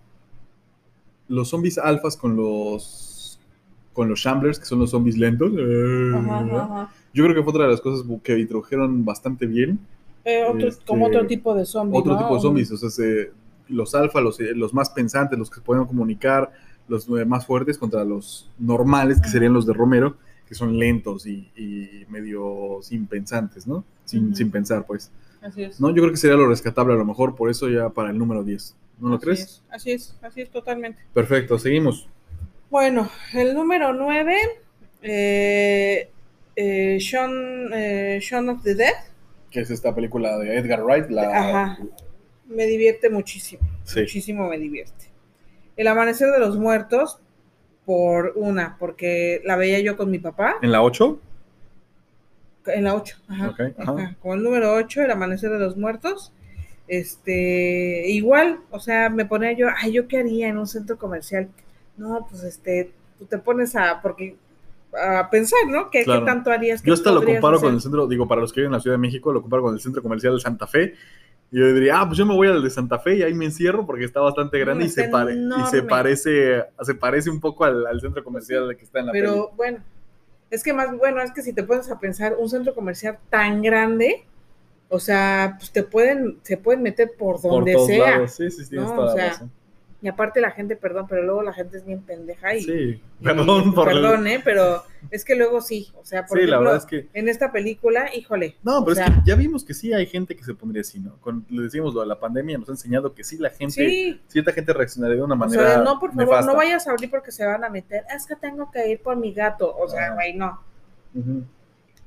los zombies alfas con los con los shamblers, que son los zombies lentos. Ajá, ajá, ajá. Yo creo que fue otra de las cosas que introdujeron bastante bien. Eh, otro- Este, como otro tipo de zombie. Otro ¿no? tipo de zombies, o sea, se- los alfa, los, eh, los más pensantes, los que se pueden comunicar, los eh, más fuertes contra los normales, que serían los de Romero, que son lentos y, y medio sin pensantes, ¿no? Sin, sin pensar, pues. Así es. No, yo creo que sería lo rescatable a lo mejor, por eso ya para el número 10. ¿No lo Así crees? es, así es, así es totalmente. Perfecto, seguimos. Bueno, el número 9, eh, eh, Shaun, Shaun of the Dead, Que es esta película de Edgar Wright, la... Ajá. me divierte muchísimo, Sí. muchísimo me divierte. El Amanecer de los Muertos, por una, porque la veía yo con mi papá, ¿En la 8? en la 8, ajá, Ok, ajá. ajá, con el número 8, El Amanecer de los Muertos, este, igual, o sea, me ponía yo, ay, ¿yo qué haría en un centro comercial? No, pues este, tú te pones a, porque, a pensar, ¿no? ¿Qué, qué Claro. tanto harías? ¿Qué Yo hasta lo comparo con el centro, digo, para los que viven en la Ciudad de México, lo comparo con el centro comercial de Santa Fe. Y yo diría, ah, pues yo me voy al de Santa Fe y ahí me encierro porque está bastante grande y, está se pare- y se parece se parece un poco al, al centro comercial que está en la Pero bueno, es que más, bueno, es que si te pones a pensar, un centro comercial tan grande, o sea, pues te pueden, se pueden meter por donde Por todos sea. lados. Sí, sí, sí, ¿no? toda O la sea, razón. Y aparte la gente, perdón, pero luego la gente es bien pendeja y... Sí, y- perdón por Perdón, ¿eh? Pero es que luego sí, o sea, por Sí, la ejemplo, verdad es que en esta película, híjole. No, o pero sea, es que ya vimos que sí hay gente que se pondría así, ¿no? Con, le decimos lo de la pandemia, nos ha enseñado que sí la gente, Sí, cierta gente reaccionaría de una o manera sea, no, por favor, nefasta. no vayas a abrir porque se van a meter. Es que tengo que ir por mi gato. O sea, Ah. güey, no.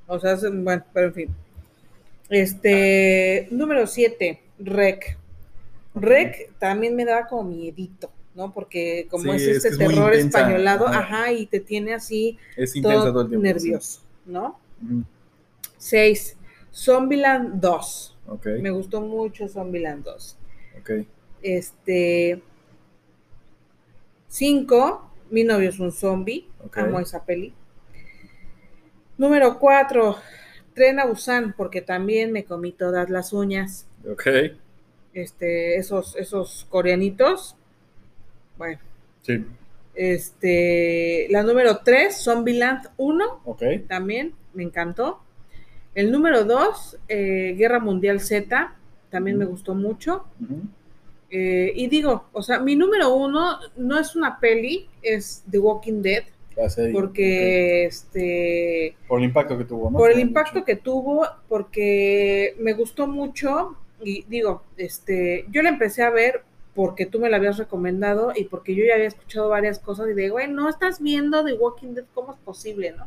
O sea, es- bueno, pero en fin. Este, número 7, Rec. Rec también me daba como miedito, ¿no? Porque como Sí, es es este que es muy terror españolado, ajá. ajá. y te tiene así Es todo, todo el tiempo. sí. nervioso, ¿no? 6, Zombieland 2. Ok, Me gustó mucho Zombieland 2. ok. Este, 5, Mi novio es un zombie. Amo esa peli. Número 4, Tren a Busan, porque también me comí todas las uñas. Ok, Este, esos, esos coreanitos. Bueno, sí, este, la número 3, Zombieland 1, ok. también me encantó. El número 2, Guerra Mundial Z, también me gustó mucho. Eh, y digo, o sea, mi número uno no es una peli, es The Walking Dead, porque este. Por el impacto que tuvo, ¿no? por el impacto mucho. que tuvo, porque me gustó mucho y digo, este, yo la empecé a ver porque tú me la habías recomendado y porque yo ya había escuchado varias cosas y digo, güey, no estás viendo The Walking Dead, ¿cómo es posible, no?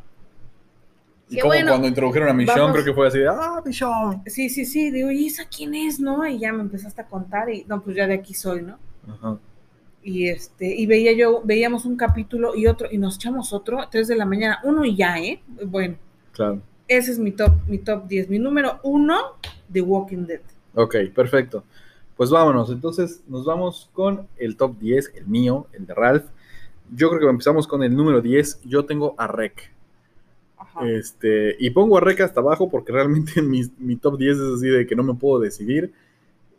Y Qué como bueno, cuando introdujeron a Michonne, vamos- creo que fue así de, ah, Michonne. Sí, sí, sí, digo, ¿y esa quién es, no? Y ya me empezaste a contar y, no, pues ya de aquí soy, ¿no? Ajá. y este y veía yo veíamos un capítulo y otro y nos echamos otro tres de la mañana uno y ya eh bueno Claro. ese es mi top mi top 10 mi número uno de Walking Dead Ok, perfecto. Pues vámonos. Entonces nos vamos con el top 10, el mío, el de Ralph. Yo creo que empezamos con el número 10. Yo tengo a Rec. Ajá. Este, y pongo a Rec hasta abajo porque realmente mi, mi top 10 es así de que no me puedo decidir.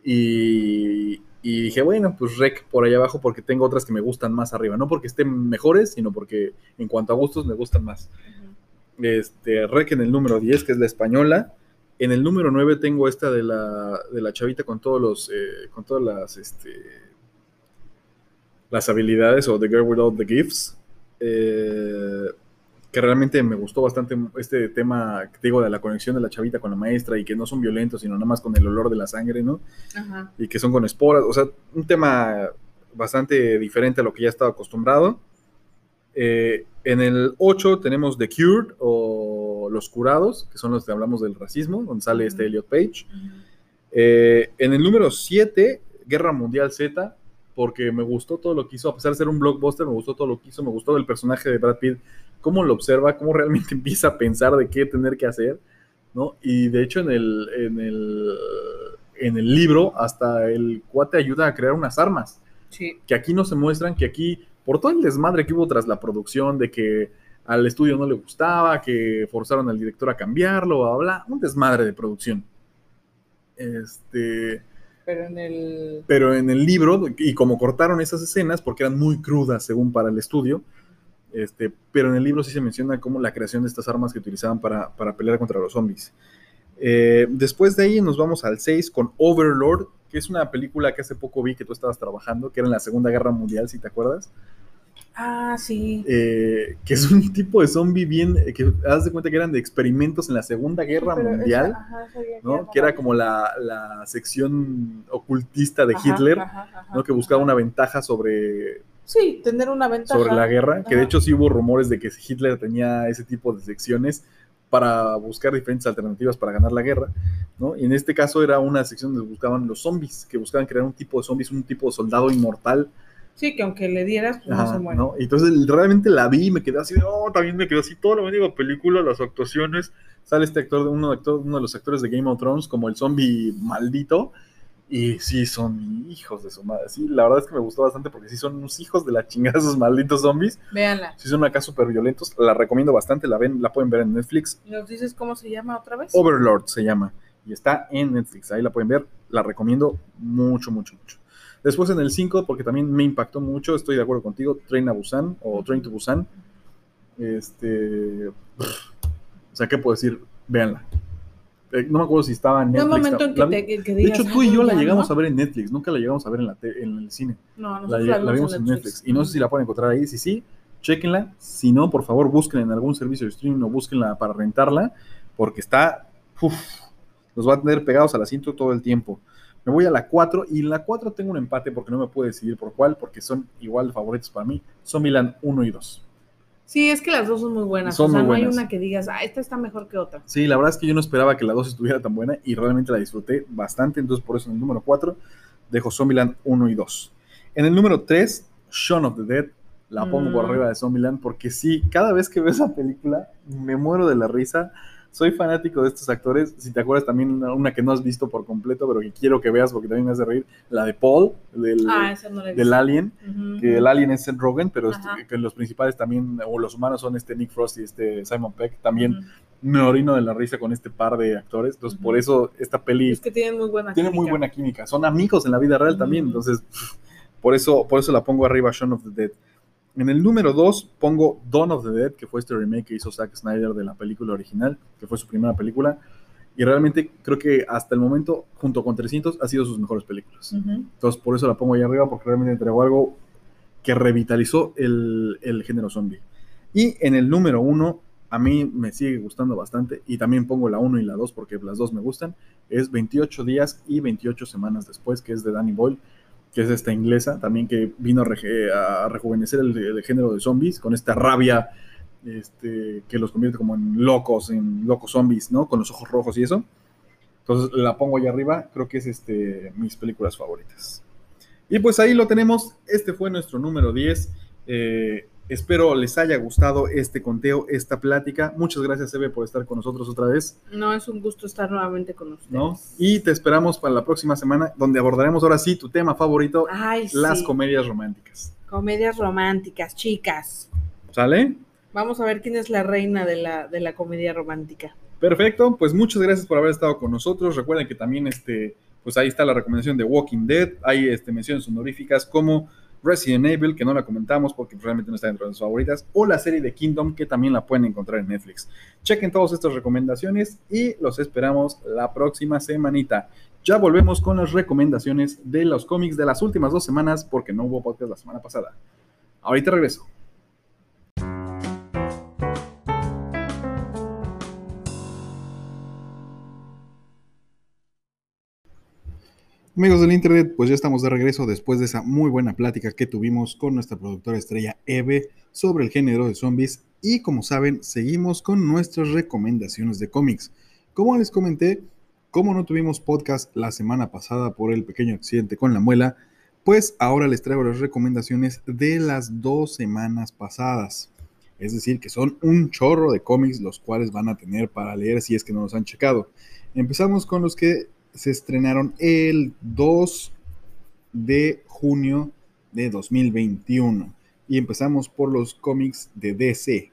Y, y dije, bueno, pues Rec por allá abajo porque tengo otras que me gustan más arriba. No porque estén mejores, sino porque en cuanto a gustos me gustan más. Este, Rec en el número 10, que es la española. En el número 9 tengo esta de la, de la chavita con todos los, eh, con todas las, este, las habilidades o The Girl Without the Gifts. eh, que realmente me gustó bastante este tema, digo, de la conexión de la chavita con la maestra y que no son violentos, sino nada más con el olor de la sangre, ¿no? Ajá. y que son con esporas, o sea, un tema bastante diferente a lo que ya estaba acostumbrado. Eh, en el 8 tenemos The Cured o Los Curados, que son los que hablamos del racismo, donde sale este. Elliot Page. Eh, en el número 7, Guerra Mundial Z, porque me gustó todo lo que hizo, a pesar de ser un blockbuster, me gustó todo lo que hizo, me gustó el personaje de Brad Pitt, cómo lo observa, cómo realmente empieza a pensar de qué tener que hacer, ¿no? Y de hecho en el, en el, en el libro hasta el cuate ayuda a crear unas armas, sí que aquí no se muestran, que aquí, por todo el desmadre que hubo tras la producción, de que al estudio no le gustaba, que forzaron al director a cambiarlo, bla, bla, un desmadre de producción. Este, Pero en el... Pero en el libro, y como cortaron esas escenas, porque eran muy crudas según para el estudio, este, pero en el libro sí se menciona como la creación de estas armas que utilizaban para, para pelear contra los zombies. Eh, después de ahí nos vamos al 6 con Overlord, que es una película que hace poco vi que tú estabas trabajando, que era en la Segunda Guerra Mundial, si te acuerdas. Ah, sí. Eh, que es un tipo de zombie bien, eh, que haz de cuenta que eran de experimentos en la Segunda Guerra Mundial, esa- ajá, ¿no? Que era como la, la sección ocultista de Ajá, Hitler, ajá, ¿no? Que buscaba una ventaja sobre, Sí, tener una ventaja. sobre la guerra, que de hecho sí hubo rumores de que Hitler tenía ese tipo de secciones para buscar diferentes alternativas para ganar la guerra, ¿no? Y en este caso era una sección donde buscaban los zombies, que buscaban crear un tipo de zombies, un tipo de soldado inmortal, Sí, que aunque le dieras, pues no se muere. ¿no? Y Entonces realmente la vi y me quedé así, oh, también me quedé así, toda la mendiga película, las actuaciones, sale este actor, uno, de actor, uno de los actores de Game of Thrones como el zombie maldito, y sí, son hijos de su madre, sí, la verdad es que me gustó bastante porque sí son unos hijos de la chingada esos malditos zombies, Véanla. sí son acá súper violentos, la recomiendo bastante, la ven, la pueden ver en Netflix, ¿Nos dices cómo se llama otra vez? Overlord se llama, y está en Netflix, ahí la pueden ver, la recomiendo mucho, mucho, mucho. Después en el 5, porque también me impactó mucho, estoy de acuerdo contigo, Train a Busan o Train to Busan. Este. O sea, ¿qué puedo decir? Véanla. Eh, no me acuerdo si estaba en No Netflix. momento en que, La- te, que- que de hecho, tú y "Ay, yo la llegamos ¿no?". a ver en Netflix, nunca la llegamos a ver en, la te- en el cine. No, La, nosotros la vimos en Netflix. Y no sé si la pueden encontrar ahí. Si sí, chequenla. Si no, por favor, búsquenla en algún servicio de streaming o búsquenla para rentarla, porque está. uf, los va a tener pegados al asiento todo el tiempo. Me voy a la 4 y en la 4 tengo un empate porque no me puedo decidir por cuál, porque son igual favoritos para mí. Son Milan 1 y 2. Sí, es que las dos son muy buenas. Son o sea, muy no hay buenas. una que digas, ah, esta está mejor que otra. Sí, la verdad es que yo no esperaba que la 2 estuviera tan buena y realmente la disfruté bastante. Entonces, por eso en el número 4 dejo Zombieland 1 y 2. En el número 3, Shaun of the Dead. La pongo Mm. arriba de Zombieland porque sí, cada vez que veo esa película me muero de la risa. Soy fanático de estos actores. Si te acuerdas, también una, una que no has visto por completo, pero que quiero que veas porque también me hace reír. La de Paul, del, Ah, no del. Alien. Que el. Alien es Seth Rogen, pero este- que los principales también, o los humanos son este Nick Frost y este Simon Peck. También me orino de la risa con este par de actores. Entonces, por eso esta peli Es que tienen muy buena tiene muy buena química. Son amigos en la vida real también. Entonces, por eso, por eso la pongo arriba Shaun of the Dead. En el número 2 pongo Dawn of the Dead, que fue este remake que hizo Zack Snyder de la película original, que fue su primera película. Y realmente creo que hasta el momento, junto con 300, ha sido sus mejores películas. Ujú. Entonces, por eso la pongo ahí arriba, porque realmente entregó algo que revitalizó el, el género zombie. Y en el número uno, a mí me sigue gustando bastante, y también pongo la 1 y la 2 porque las dos me gustan, es 28 días y 28 semanas después, que es de Danny Boyle, que es esta inglesa, también que vino a, rejuvenecer el, género de zombies, con esta rabia este, que los convierte como en locos, en locos zombies, ¿no? Con los ojos rojos y eso. Entonces la pongo ahí arriba, creo que es este, mis películas favoritas. Y pues ahí lo tenemos, este fue nuestro número 10. Eh, espero les haya gustado este conteo, esta plática. Muchas gracias, Eve, por estar con nosotros otra vez. No, es un gusto estar nuevamente con ustedes. ¿no? Y te esperamos para la próxima semana, donde abordaremos ahora sí tu tema favorito, Ay, las sí. comedias románticas. Comedias románticas, chicas. ¿Sale? Vamos a ver quién es la reina de la, de la comedia romántica. Perfecto, pues muchas gracias por haber estado con nosotros. Recuerden que también este, pues ahí está la recomendación de Walking Dead. Hay este, menciones honoríficas como Resident Evil, que no la comentamos porque realmente no está dentro de sus favoritas, o la serie de Kingdom, que también la pueden encontrar en Netflix. Chequen todas estas recomendaciones y los esperamos la próxima semanita. Ya volvemos con las recomendaciones de los cómics de las últimas dos semanas porque no hubo podcast la semana pasada. Ahorita regreso. Amigos del Internet, pues ya estamos de regreso después de esa muy buena plática que tuvimos con nuestra productora estrella Eve sobre el género de zombies y como saben, seguimos con nuestras recomendaciones de cómics. Como les comenté, como no tuvimos podcast la semana pasada por el pequeño accidente con la muela, pues ahora les traigo las recomendaciones de las dos semanas pasadas. Es decir, que son un chorro de cómics los cuales van a tener para leer si es que no los han checado. Empezamos con los que se estrenaron el 2 de junio de 2021. Y empezamos por los cómics de DC.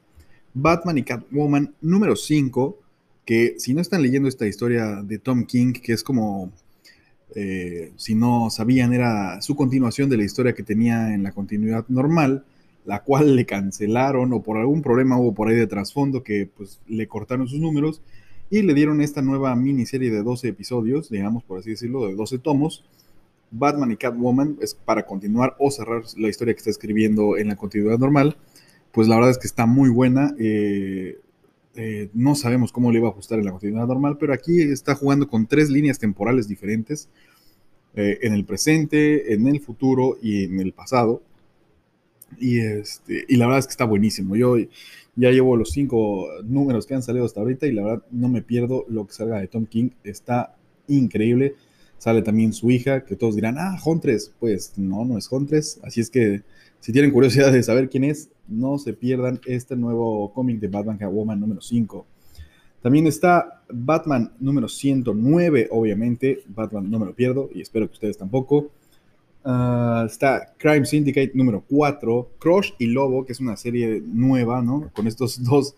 Batman y Catwoman número 5, que si no están leyendo esta historia de Tom King, que es como eh, si no sabían, era su continuación de la historia que tenía en la continuidad normal, la cual le cancelaron o por algún problema hubo por ahí de trasfondo que pues le cortaron sus números y le dieron esta nueva miniserie de 12 episodios, digamos por así decirlo, de 12 tomos. Batman y Catwoman es para continuar o cerrar la historia que está escribiendo en la continuidad normal. Pues la verdad es que está muy buena. Eh, eh, no sabemos cómo le iba a ajustar en la continuidad normal, pero aquí está jugando con tres líneas temporales diferentes, eh, en el presente, en el futuro y en el pasado. Y, este, y la verdad es que está buenísimo. Yo ya llevo los cinco números que han salido hasta ahorita y la verdad no me pierdo lo que salga de Tom King. Está increíble. Sale también su hija, que todos dirán, ah, Huntress. Pues no, no es Huntress. Así es que si tienen curiosidad de saber quién es, no se pierdan este nuevo cómic de Batman Catwoman número 5. También está Batman número 109, obviamente. Batman no me lo pierdo y espero que ustedes tampoco. Ah, está Crime Syndicate número 4, Crush y Lobo, que es una serie nueva, ¿no? Con estos dos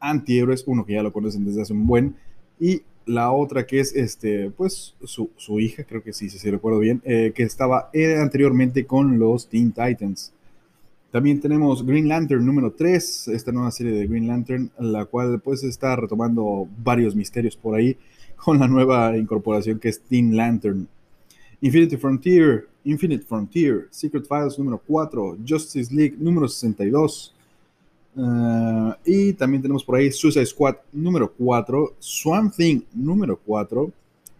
antihéroes, uno que ya lo conocen desde hace un buen, y la otra que es, este, pues, su, hija, creo que sí, si recuerdo bien, eh, que estaba eh, anteriormente con los Teen Titans. También tenemos Green Lantern número 3, esta nueva serie de Green Lantern, la cual pues está retomando varios misterios por ahí con la nueva incorporación que es Teen Lantern. Infinity Frontier, Infinite Frontier, Secret Files número 4, Justice League número 62. Uh, y también tenemos por ahí Suicide Squad número 4, Swamp Thing número 4,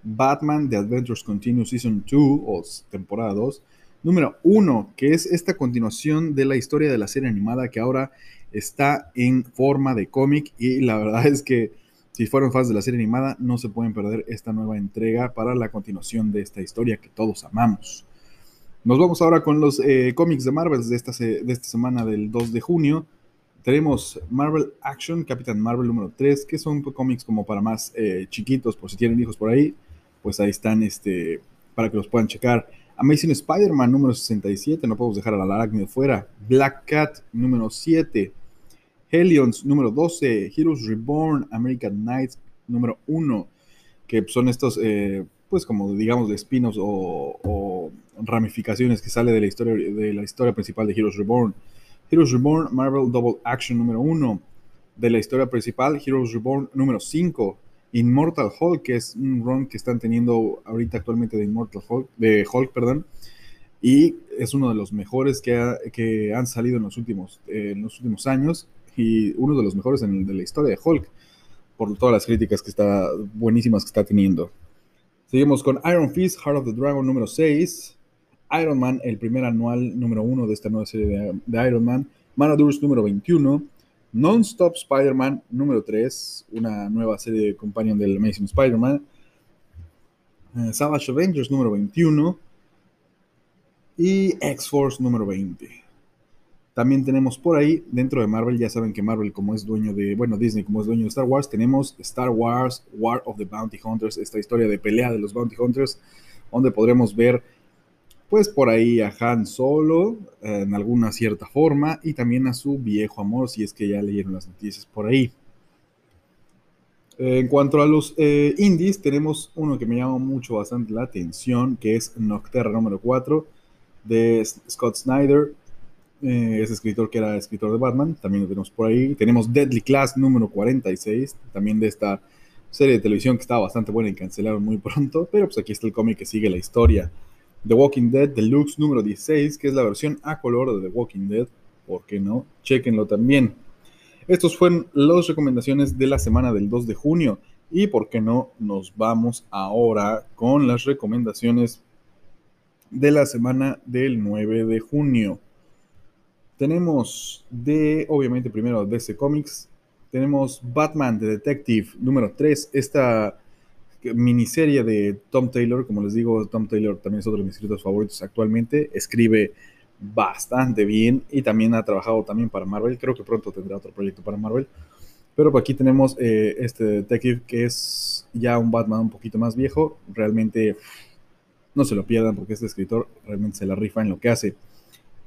Batman The Adventures Continue Season 2 o temporada 2, número uno, que es esta continuación de la historia de la serie animada que ahora está en forma de cómic y la verdad es que si fueron fans de la serie animada no se pueden perder esta nueva entrega para la continuación de esta historia que todos amamos. Nos vamos ahora con los eh, cómics de Marvel de esta, de esta semana del 2 de junio. Tenemos Marvel Action, Capitán Marvel número 3, que son cómics como para más eh, chiquitos, por si tienen hijos por ahí, pues ahí están este, para que los puedan checar. Amazing Spider-Man número 67, no podemos dejar a la de fuera. Black Cat número 7. Helions número 12. Heroes Reborn, American Knights número 1. Que son estos, eh, pues como digamos, de spin-offs o, ramificaciones que sale de la, historia, de la historia principal de Heroes Reborn. Heroes Reborn, Marvel Double Action número 1. De la historia principal, Heroes Reborn número 5. Immortal Hulk, que es un run que están teniendo ahorita actualmente de Immortal Hulk, de Hulk, perdón, y es uno de los mejores que, que han salido en los, últimos, en los últimos años y uno de los mejores en, de la historia de Hulk, por todas las críticas que está, buenísimas que está teniendo. Seguimos con Iron Fist, Heart of the Dragon número 6, Iron Man, el primer anual número 1 de esta nueva serie de, de Iron Man, Man número 21, Non-Stop Spider-Man número 3, una nueva serie de companion del Amazing Spider-Man. Eh, Savage Avengers número 21 y X-Force número 20. También tenemos por ahí, dentro de Marvel, ya saben que Marvel como es dueño de, bueno, Disney como es dueño de Star Wars, tenemos Star Wars War of the Bounty Hunters, esta historia de pelea de los Bounty Hunters, donde podremos ver pues por ahí a Han Solo en alguna cierta forma y también a su viejo amor, si es que ya leyeron las noticias por ahí. En cuanto a los eh, indies, tenemos uno que me llama mucho bastante la atención, que es Nocterra número 4 de Scott Snyder. Eh, es escritor que era escritor de Batman, también lo tenemos por ahí. Tenemos Deadly Class número 46, también de esta serie de televisión que estaba bastante buena y cancelaron muy pronto, pero pues aquí está el cómic que sigue la historia. The Walking Dead Deluxe número 16, que es la versión a color de The Walking Dead. ¿Por qué no? Chequenlo también. Estos fueron las recomendaciones de la semana del 2 de junio. Y por qué no, nos vamos ahora con las recomendaciones de la semana del 9 de junio. Tenemos de, obviamente, primero DC Comics. Tenemos Batman The Detective número 3. Esta miniserie de Tom Taylor, como les digo, Tom Taylor también es otro de mis escritores favoritos actualmente, escribe bastante bien y también ha trabajado también para Marvel, creo que pronto tendrá otro proyecto para Marvel, pero aquí tenemos eh, este detective que es ya un Batman un poquito más viejo, realmente no se lo pierdan porque este escritor realmente se la rifa en lo que hace.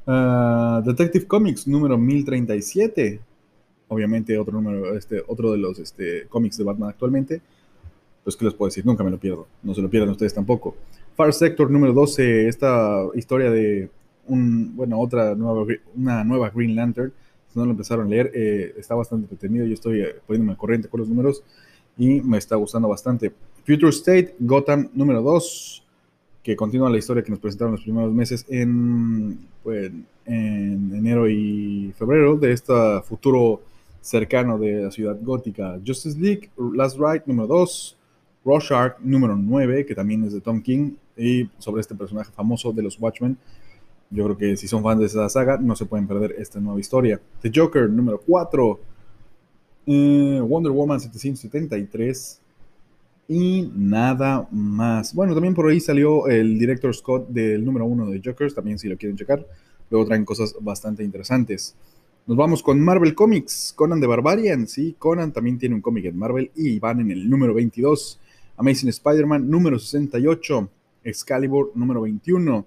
Ah, detective Comics número 1037, obviamente otro número, este, otro de los este, cómics de Batman actualmente Pues, ¿qué les puedo decir? Nunca me lo pierdo. No se lo pierdan ustedes tampoco. Far Sector número 12, esta historia de un, bueno, otra nueva, una nueva Green Lantern. Si no lo empezaron a leer, eh, está bastante entretenido. Yo estoy eh, poniéndome al corriente con los números y me está gustando bastante. Future State, Gotham número 2, que continúa la historia que nos presentaron los primeros meses en, pues, en enero y febrero de este futuro cercano de la ciudad gótica. Justice League, Last Ride número 2, Rorschach número 9, que también es de Tom King, y sobre este personaje famoso de los Watchmen. Yo creo que si son fans de esa saga, no se pueden perder esta nueva historia. The Joker número 4, eh, Wonder Woman 773 y nada más. Bueno, también por ahí salió el director Scott del número 1 de Jokers, también si lo quieren checar. Luego traen cosas bastante interesantes. Nos vamos con Marvel Comics, Conan de Barbarian, sí, Conan también tiene un cómic en Marvel y van en el número 22. Amazing Spider-Man número 68, Excalibur número 21.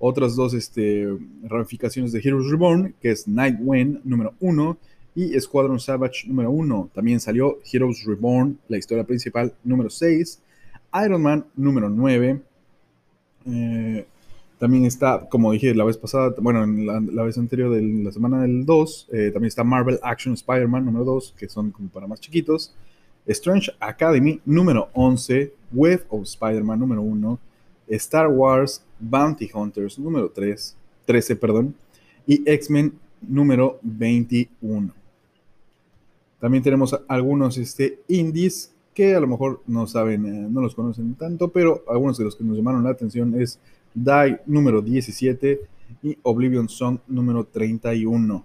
Otras dos este, ramificaciones de Heroes Reborn, que es Nightwing número 1 y Squadron Savage número 1. También salió Heroes Reborn, la historia principal número 6. Iron Man número 9. Eh, también está, como dije la vez pasada, bueno, la, vez anterior de la semana del 2, eh, también está Marvel Action Spider-Man número 2, que son como para más chiquitos. Strange Academy número 11, Web of Spider-Man número 1, Star Wars Bounty Hunters número 3, 13, perdón, y X-Men número 21. También tenemos algunos este, indies que a lo mejor no saben, eh, no los conocen tanto, pero algunos de los que nos llamaron la atención es Die número 17 y Oblivion Song número 31.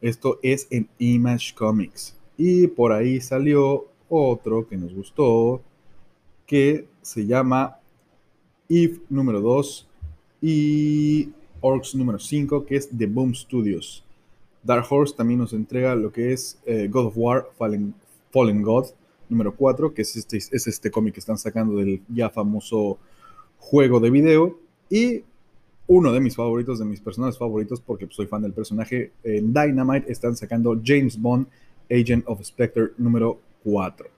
Esto es en Image Comics. Y por ahí salió otro que nos gustó, que se llama Eve número 2 y Orcs número 5, que es The Boom Studios. Dark Horse también nos entrega lo que es eh, God of War Fallen, Fallen God número 4, que es este, es este cómic que están sacando del ya famoso juego de video. Y uno de mis favoritos, de mis personajes favoritos, porque soy fan del personaje, en Dynamite están sacando James Bond, Agent of Spectre número 4.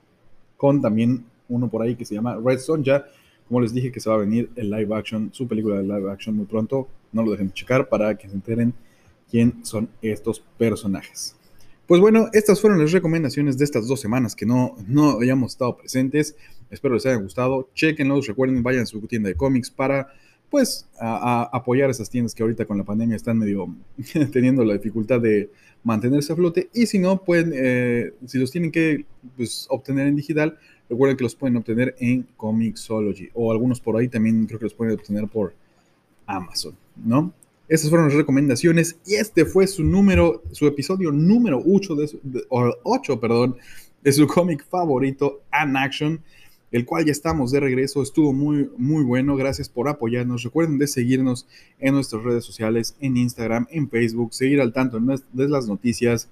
Con también uno por ahí que se llama Red Sonja. Como les dije que se va a venir el live action, su película de live action muy pronto. No lo dejen checar para que se enteren quién son estos personajes. Pues bueno, estas fueron las recomendaciones de estas dos semanas que no, no hayamos estado presentes. Espero les haya gustado. Chequenlos, recuerden, vayan a su tienda de cómics para pues a, apoyar esas tiendas que ahorita con la pandemia están medio teniendo la dificultad de mantenerse a flote. Y si no, pueden, eh, si los tienen que pues, obtener en digital, recuerden que los pueden obtener en Comixology. O algunos por ahí también creo que los pueden obtener por Amazon, ¿no? Estas fueron las recomendaciones y este fue su número, su episodio número 8 de, su, 8, perdón, de su cómic favorito, An Action, el cual ya estamos de regreso. Estuvo muy, muy bueno. Gracias por apoyarnos. Recuerden de seguirnos en nuestras redes sociales, en Instagram, en Facebook, seguir al tanto de las noticias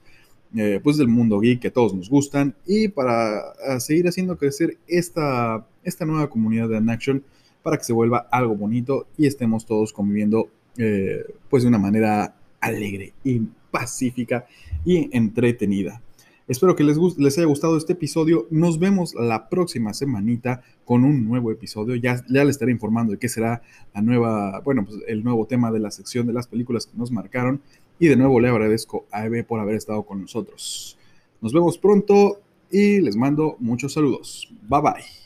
eh, pues del mundo geek que todos nos gustan y para seguir haciendo crecer esta, esta nueva comunidad de An Action para que se vuelva algo bonito y estemos todos conviviendo eh, pues de una manera alegre y pacífica y entretenida. Espero que les, haya gustado este episodio. Nos vemos la próxima semanita con un nuevo episodio. Ya, ya les estaré informando de qué será la nueva, bueno, pues el nuevo tema de la sección de las películas que nos marcaron. Y de nuevo le agradezco a Eve por haber estado con nosotros. Nos vemos pronto y les mando muchos saludos. Bye bye.